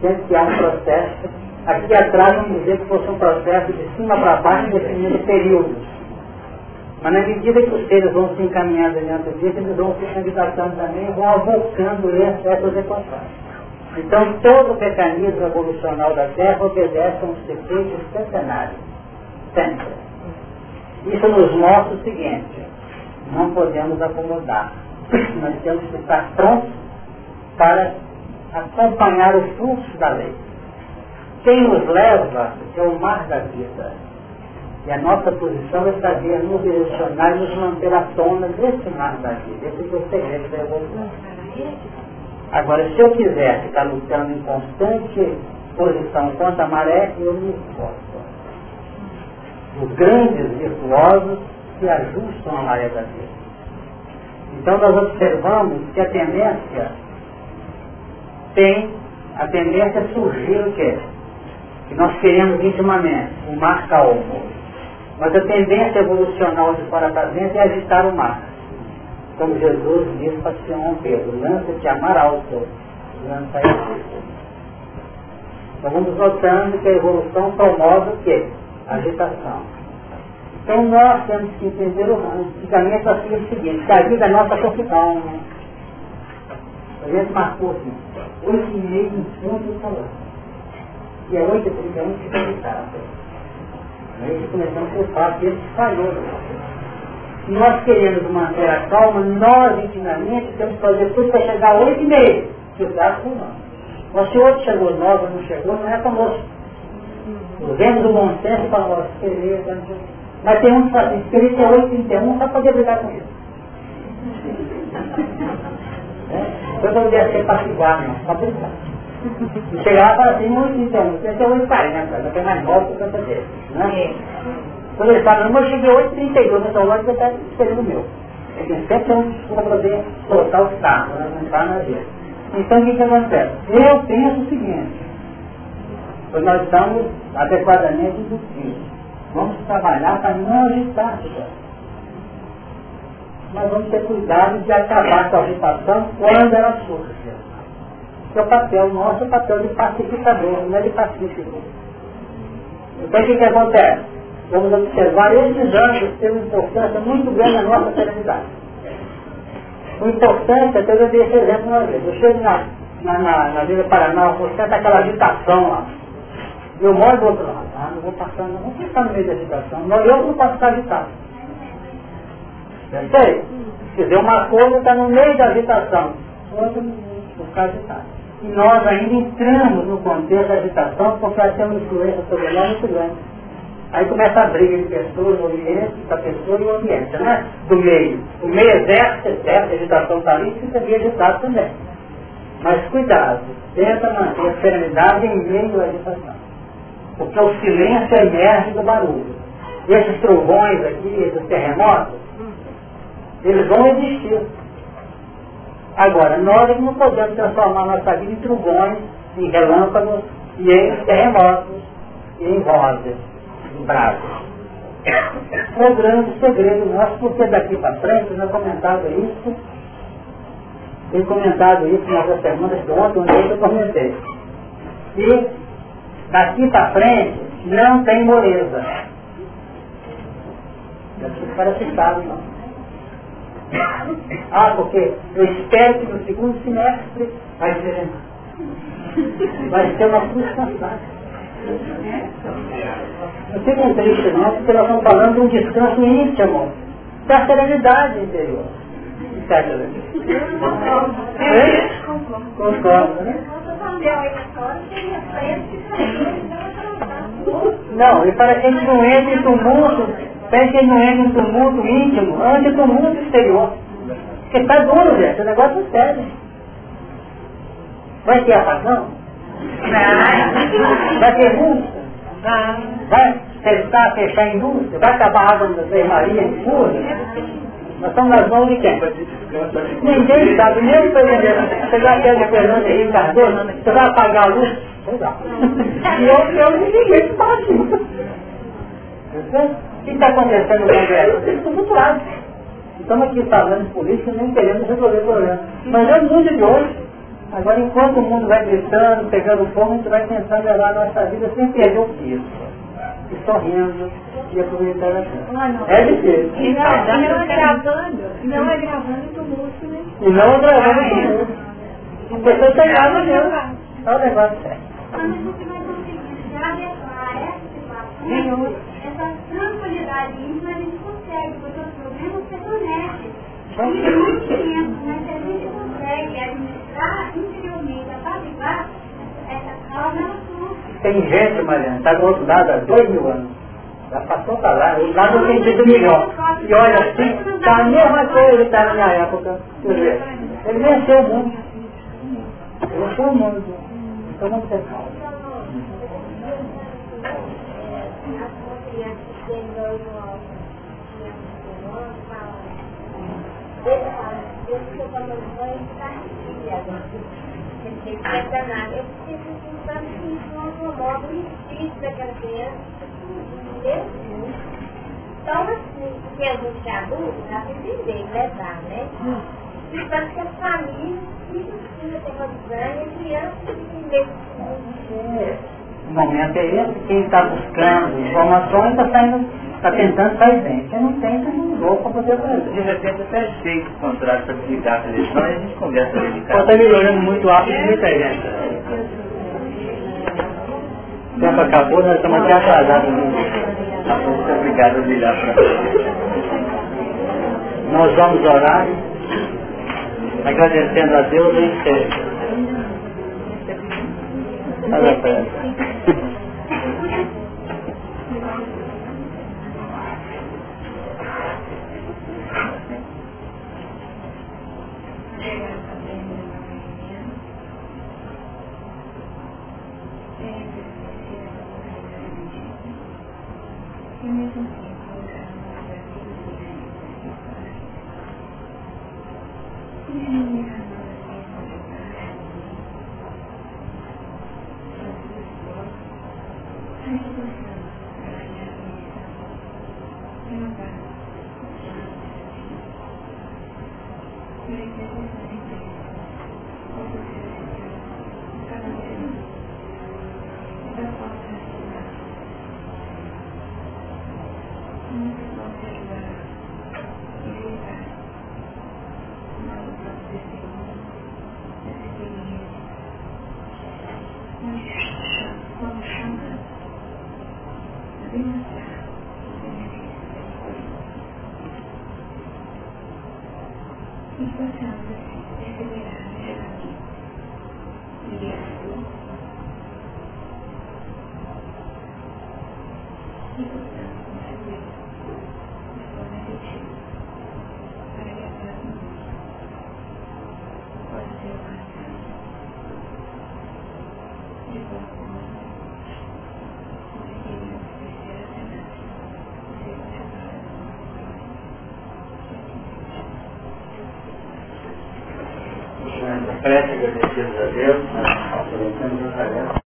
Speaker 1: Sempre que há um processo, aqui atrás vamos dizer que fosse um processo de cima para baixo definindo períodos. Mas na medida que os seres vão se encaminhando dentro disso, eles vão se candidatando também, vão avocando essas equações. Então todo o mecanismo evolucional da Terra obedece a um circuito centenário. Sempre. Isso nos mostra o seguinte, não podemos acomodar nós temos que estar prontos para acompanhar o fluxo da lei. Quem nos leva é o mar da vida. E a nossa posição é saber nos direcionar e nos manter à tona desse mar da vida. Esse é o segredo da evolução. Agora, se eu quiser ficar lutando em constante posição contra a maré, eu me esforço. Os grandes virtuosos se ajustam à maré da vida. Então nós observamos que a tendência tem, a tendência surgir o quê? Que nós queremos intimamente, o mar calmo. Mas a tendência evolucional de fora para dentro é agitar o mar. Como Jesus disse para Simão Pedro, lança-te a mar alto, lança aí. Então vamos notando que a evolução promove o quê? agitação. Então nós temos que entender o antigamente assim o seguinte, que a vida é nossa confusão, né? A gente marcou assim, oito e meio em ponto de falando. E é oito e trinta e um que está Aí começamos a pensar que ele falhou. Nós queremos manter a calma, nós intimamente temos que fazer tudo para chegar a oito e meio, que o gasto não. Mas se o outro chegou nove ou não chegou, não é conosco. Usemos o bom senso e falamos, beleza, mas tem um que queria ter 8,31 para poder brigar com isso. <laughs> é? Eu não podia ser passivar, não, para brincar. Chegar para assim, 8,31, você tem 8,40, não tem mais 9 por conta dele. Né? Quando ele fala, não, eu cheguei 8,32, mas agora você está esperando o meu. Ele sempre um para poder soltar os carros, não está na vida. Então o que, que acontece? Eu penso o seguinte, pois nós estamos adequadamente induzidos. Vamos trabalhar para não agitar Mas vamos ter cuidado de acabar com a agitação quando ela surge. Porque o papel nosso é o papel de pacificador, não é de pacífico. Então o que, que acontece? Vamos observar esses anos têm uma importância muito grande na nossa serenidade. O importante é que eu dei esse exemplo uma vez. Eu chego na, na, na, na Vila Paraná, você está aquela agitação lá. Eu moro do outro lado. Ah, não vou passar, não vou passar no meio da agitação. Não, eu não posso ficar agitado. Sei. Quer dizer, uma coisa está no meio da agitação, não vou ficar agitado. E nós ainda entramos no contexto da agitação porque nós temos influência sobre nós muito grande. Aí começa a briga de pessoas, ambiente, da pessoa e o ambiente, né? Do meio. O meio exército, exército, a agitação está ali, fica bem agitado também. Mas cuidado, tenta manter a serenidade em meio à agitação porque o silêncio emerge do barulho. E esses trovões aqui, esses terremotos, eles vão existir. Agora, nós não podemos transformar nossa vida em trovões, em relâmpagos, e em terremotos, em vozes, em brasas. É o grande segredo nosso, porque daqui para frente, nós comentado isso, tenho comentado isso nas semanas de ontem, onde eu comentei. E Daqui para frente, não tem moleza. Para citado, não. Ah, porque eu espero que no segundo semestre vai ser, vai ser uma frustração. Não fiquem tristes não, porque nós estamos falando de um descanso íntimo, da serenidade interior. Certo? Concordo, né? Não, e para que ele não entre em tumulto, para que ele não entre em tumulto íntimo, antes do tumulto exterior. Porque está duro, gente, o negócio é sério. Vai ter apagão? Vai ter multa? Vai testar, fechar a indústria? Vai acabar a água da enfermaria em Fúria? Nós estamos nas mãos de quem? Ninguém sabe, nem o presidente. Você já quer a Fernando Henrique Cardoso? Você vai apagar a luz? <laughs> E eu, eu ninguém pode. O que está acontecendo no Congresso? Eles estão. Estamos aqui falando de política nem queremos resolver o problema. Mas é o mundo de hoje. Agora, enquanto o mundo vai gritando, pegando fogo, a gente vai tentando levar a nossa vida sem perder o piso. E sorrindo e aproveitar a vida. É difícil.
Speaker 2: E não, não é gravando, não é gravando tumulto, né?
Speaker 1: E não é gravando tumulto. A pessoa está grávida mesmo. Olha o negócio sério.
Speaker 4: Quando a gente vai conseguir se adequar a essa situação, essa tranquilidade íntima a gente consegue, porque os problemas permanecem. E muito tempo, mas se a gente consegue administrar interiormente, apaziguar, essa calma, ela surge.
Speaker 1: Tem gente, Mariana, está do outro lado há dois mil anos. Já passou para lá, o lado tem sido melhor. E olha assim, está a mesma coisa que está na minha época. Ele venceu o mundo. Ele venceu o mundo. Então não tem calma.
Speaker 4: Eu preciso de um tanto que encontra um modo difícil daquela criança então, assim, porque a gente é adulto, dá para entender, levar, né? E tanto que as famílias, se precisa ter uma e a criança se meio
Speaker 2: O momento é esse, quem está buscando informações está saindo, está tentando sair bem. Quem não tem, tem um jogo para poder fazer.
Speaker 3: De repente até sei que o contrato para desligar a televisão e a gente conversa ali de casa.
Speaker 2: estar melhorando muito rápido e muita gente. O tempo acabou, nós estamos até atrasados. né?
Speaker 3: Muito obrigado a ligar para
Speaker 2: Nós vamos orar, agradecendo a Deus e encerro. Olha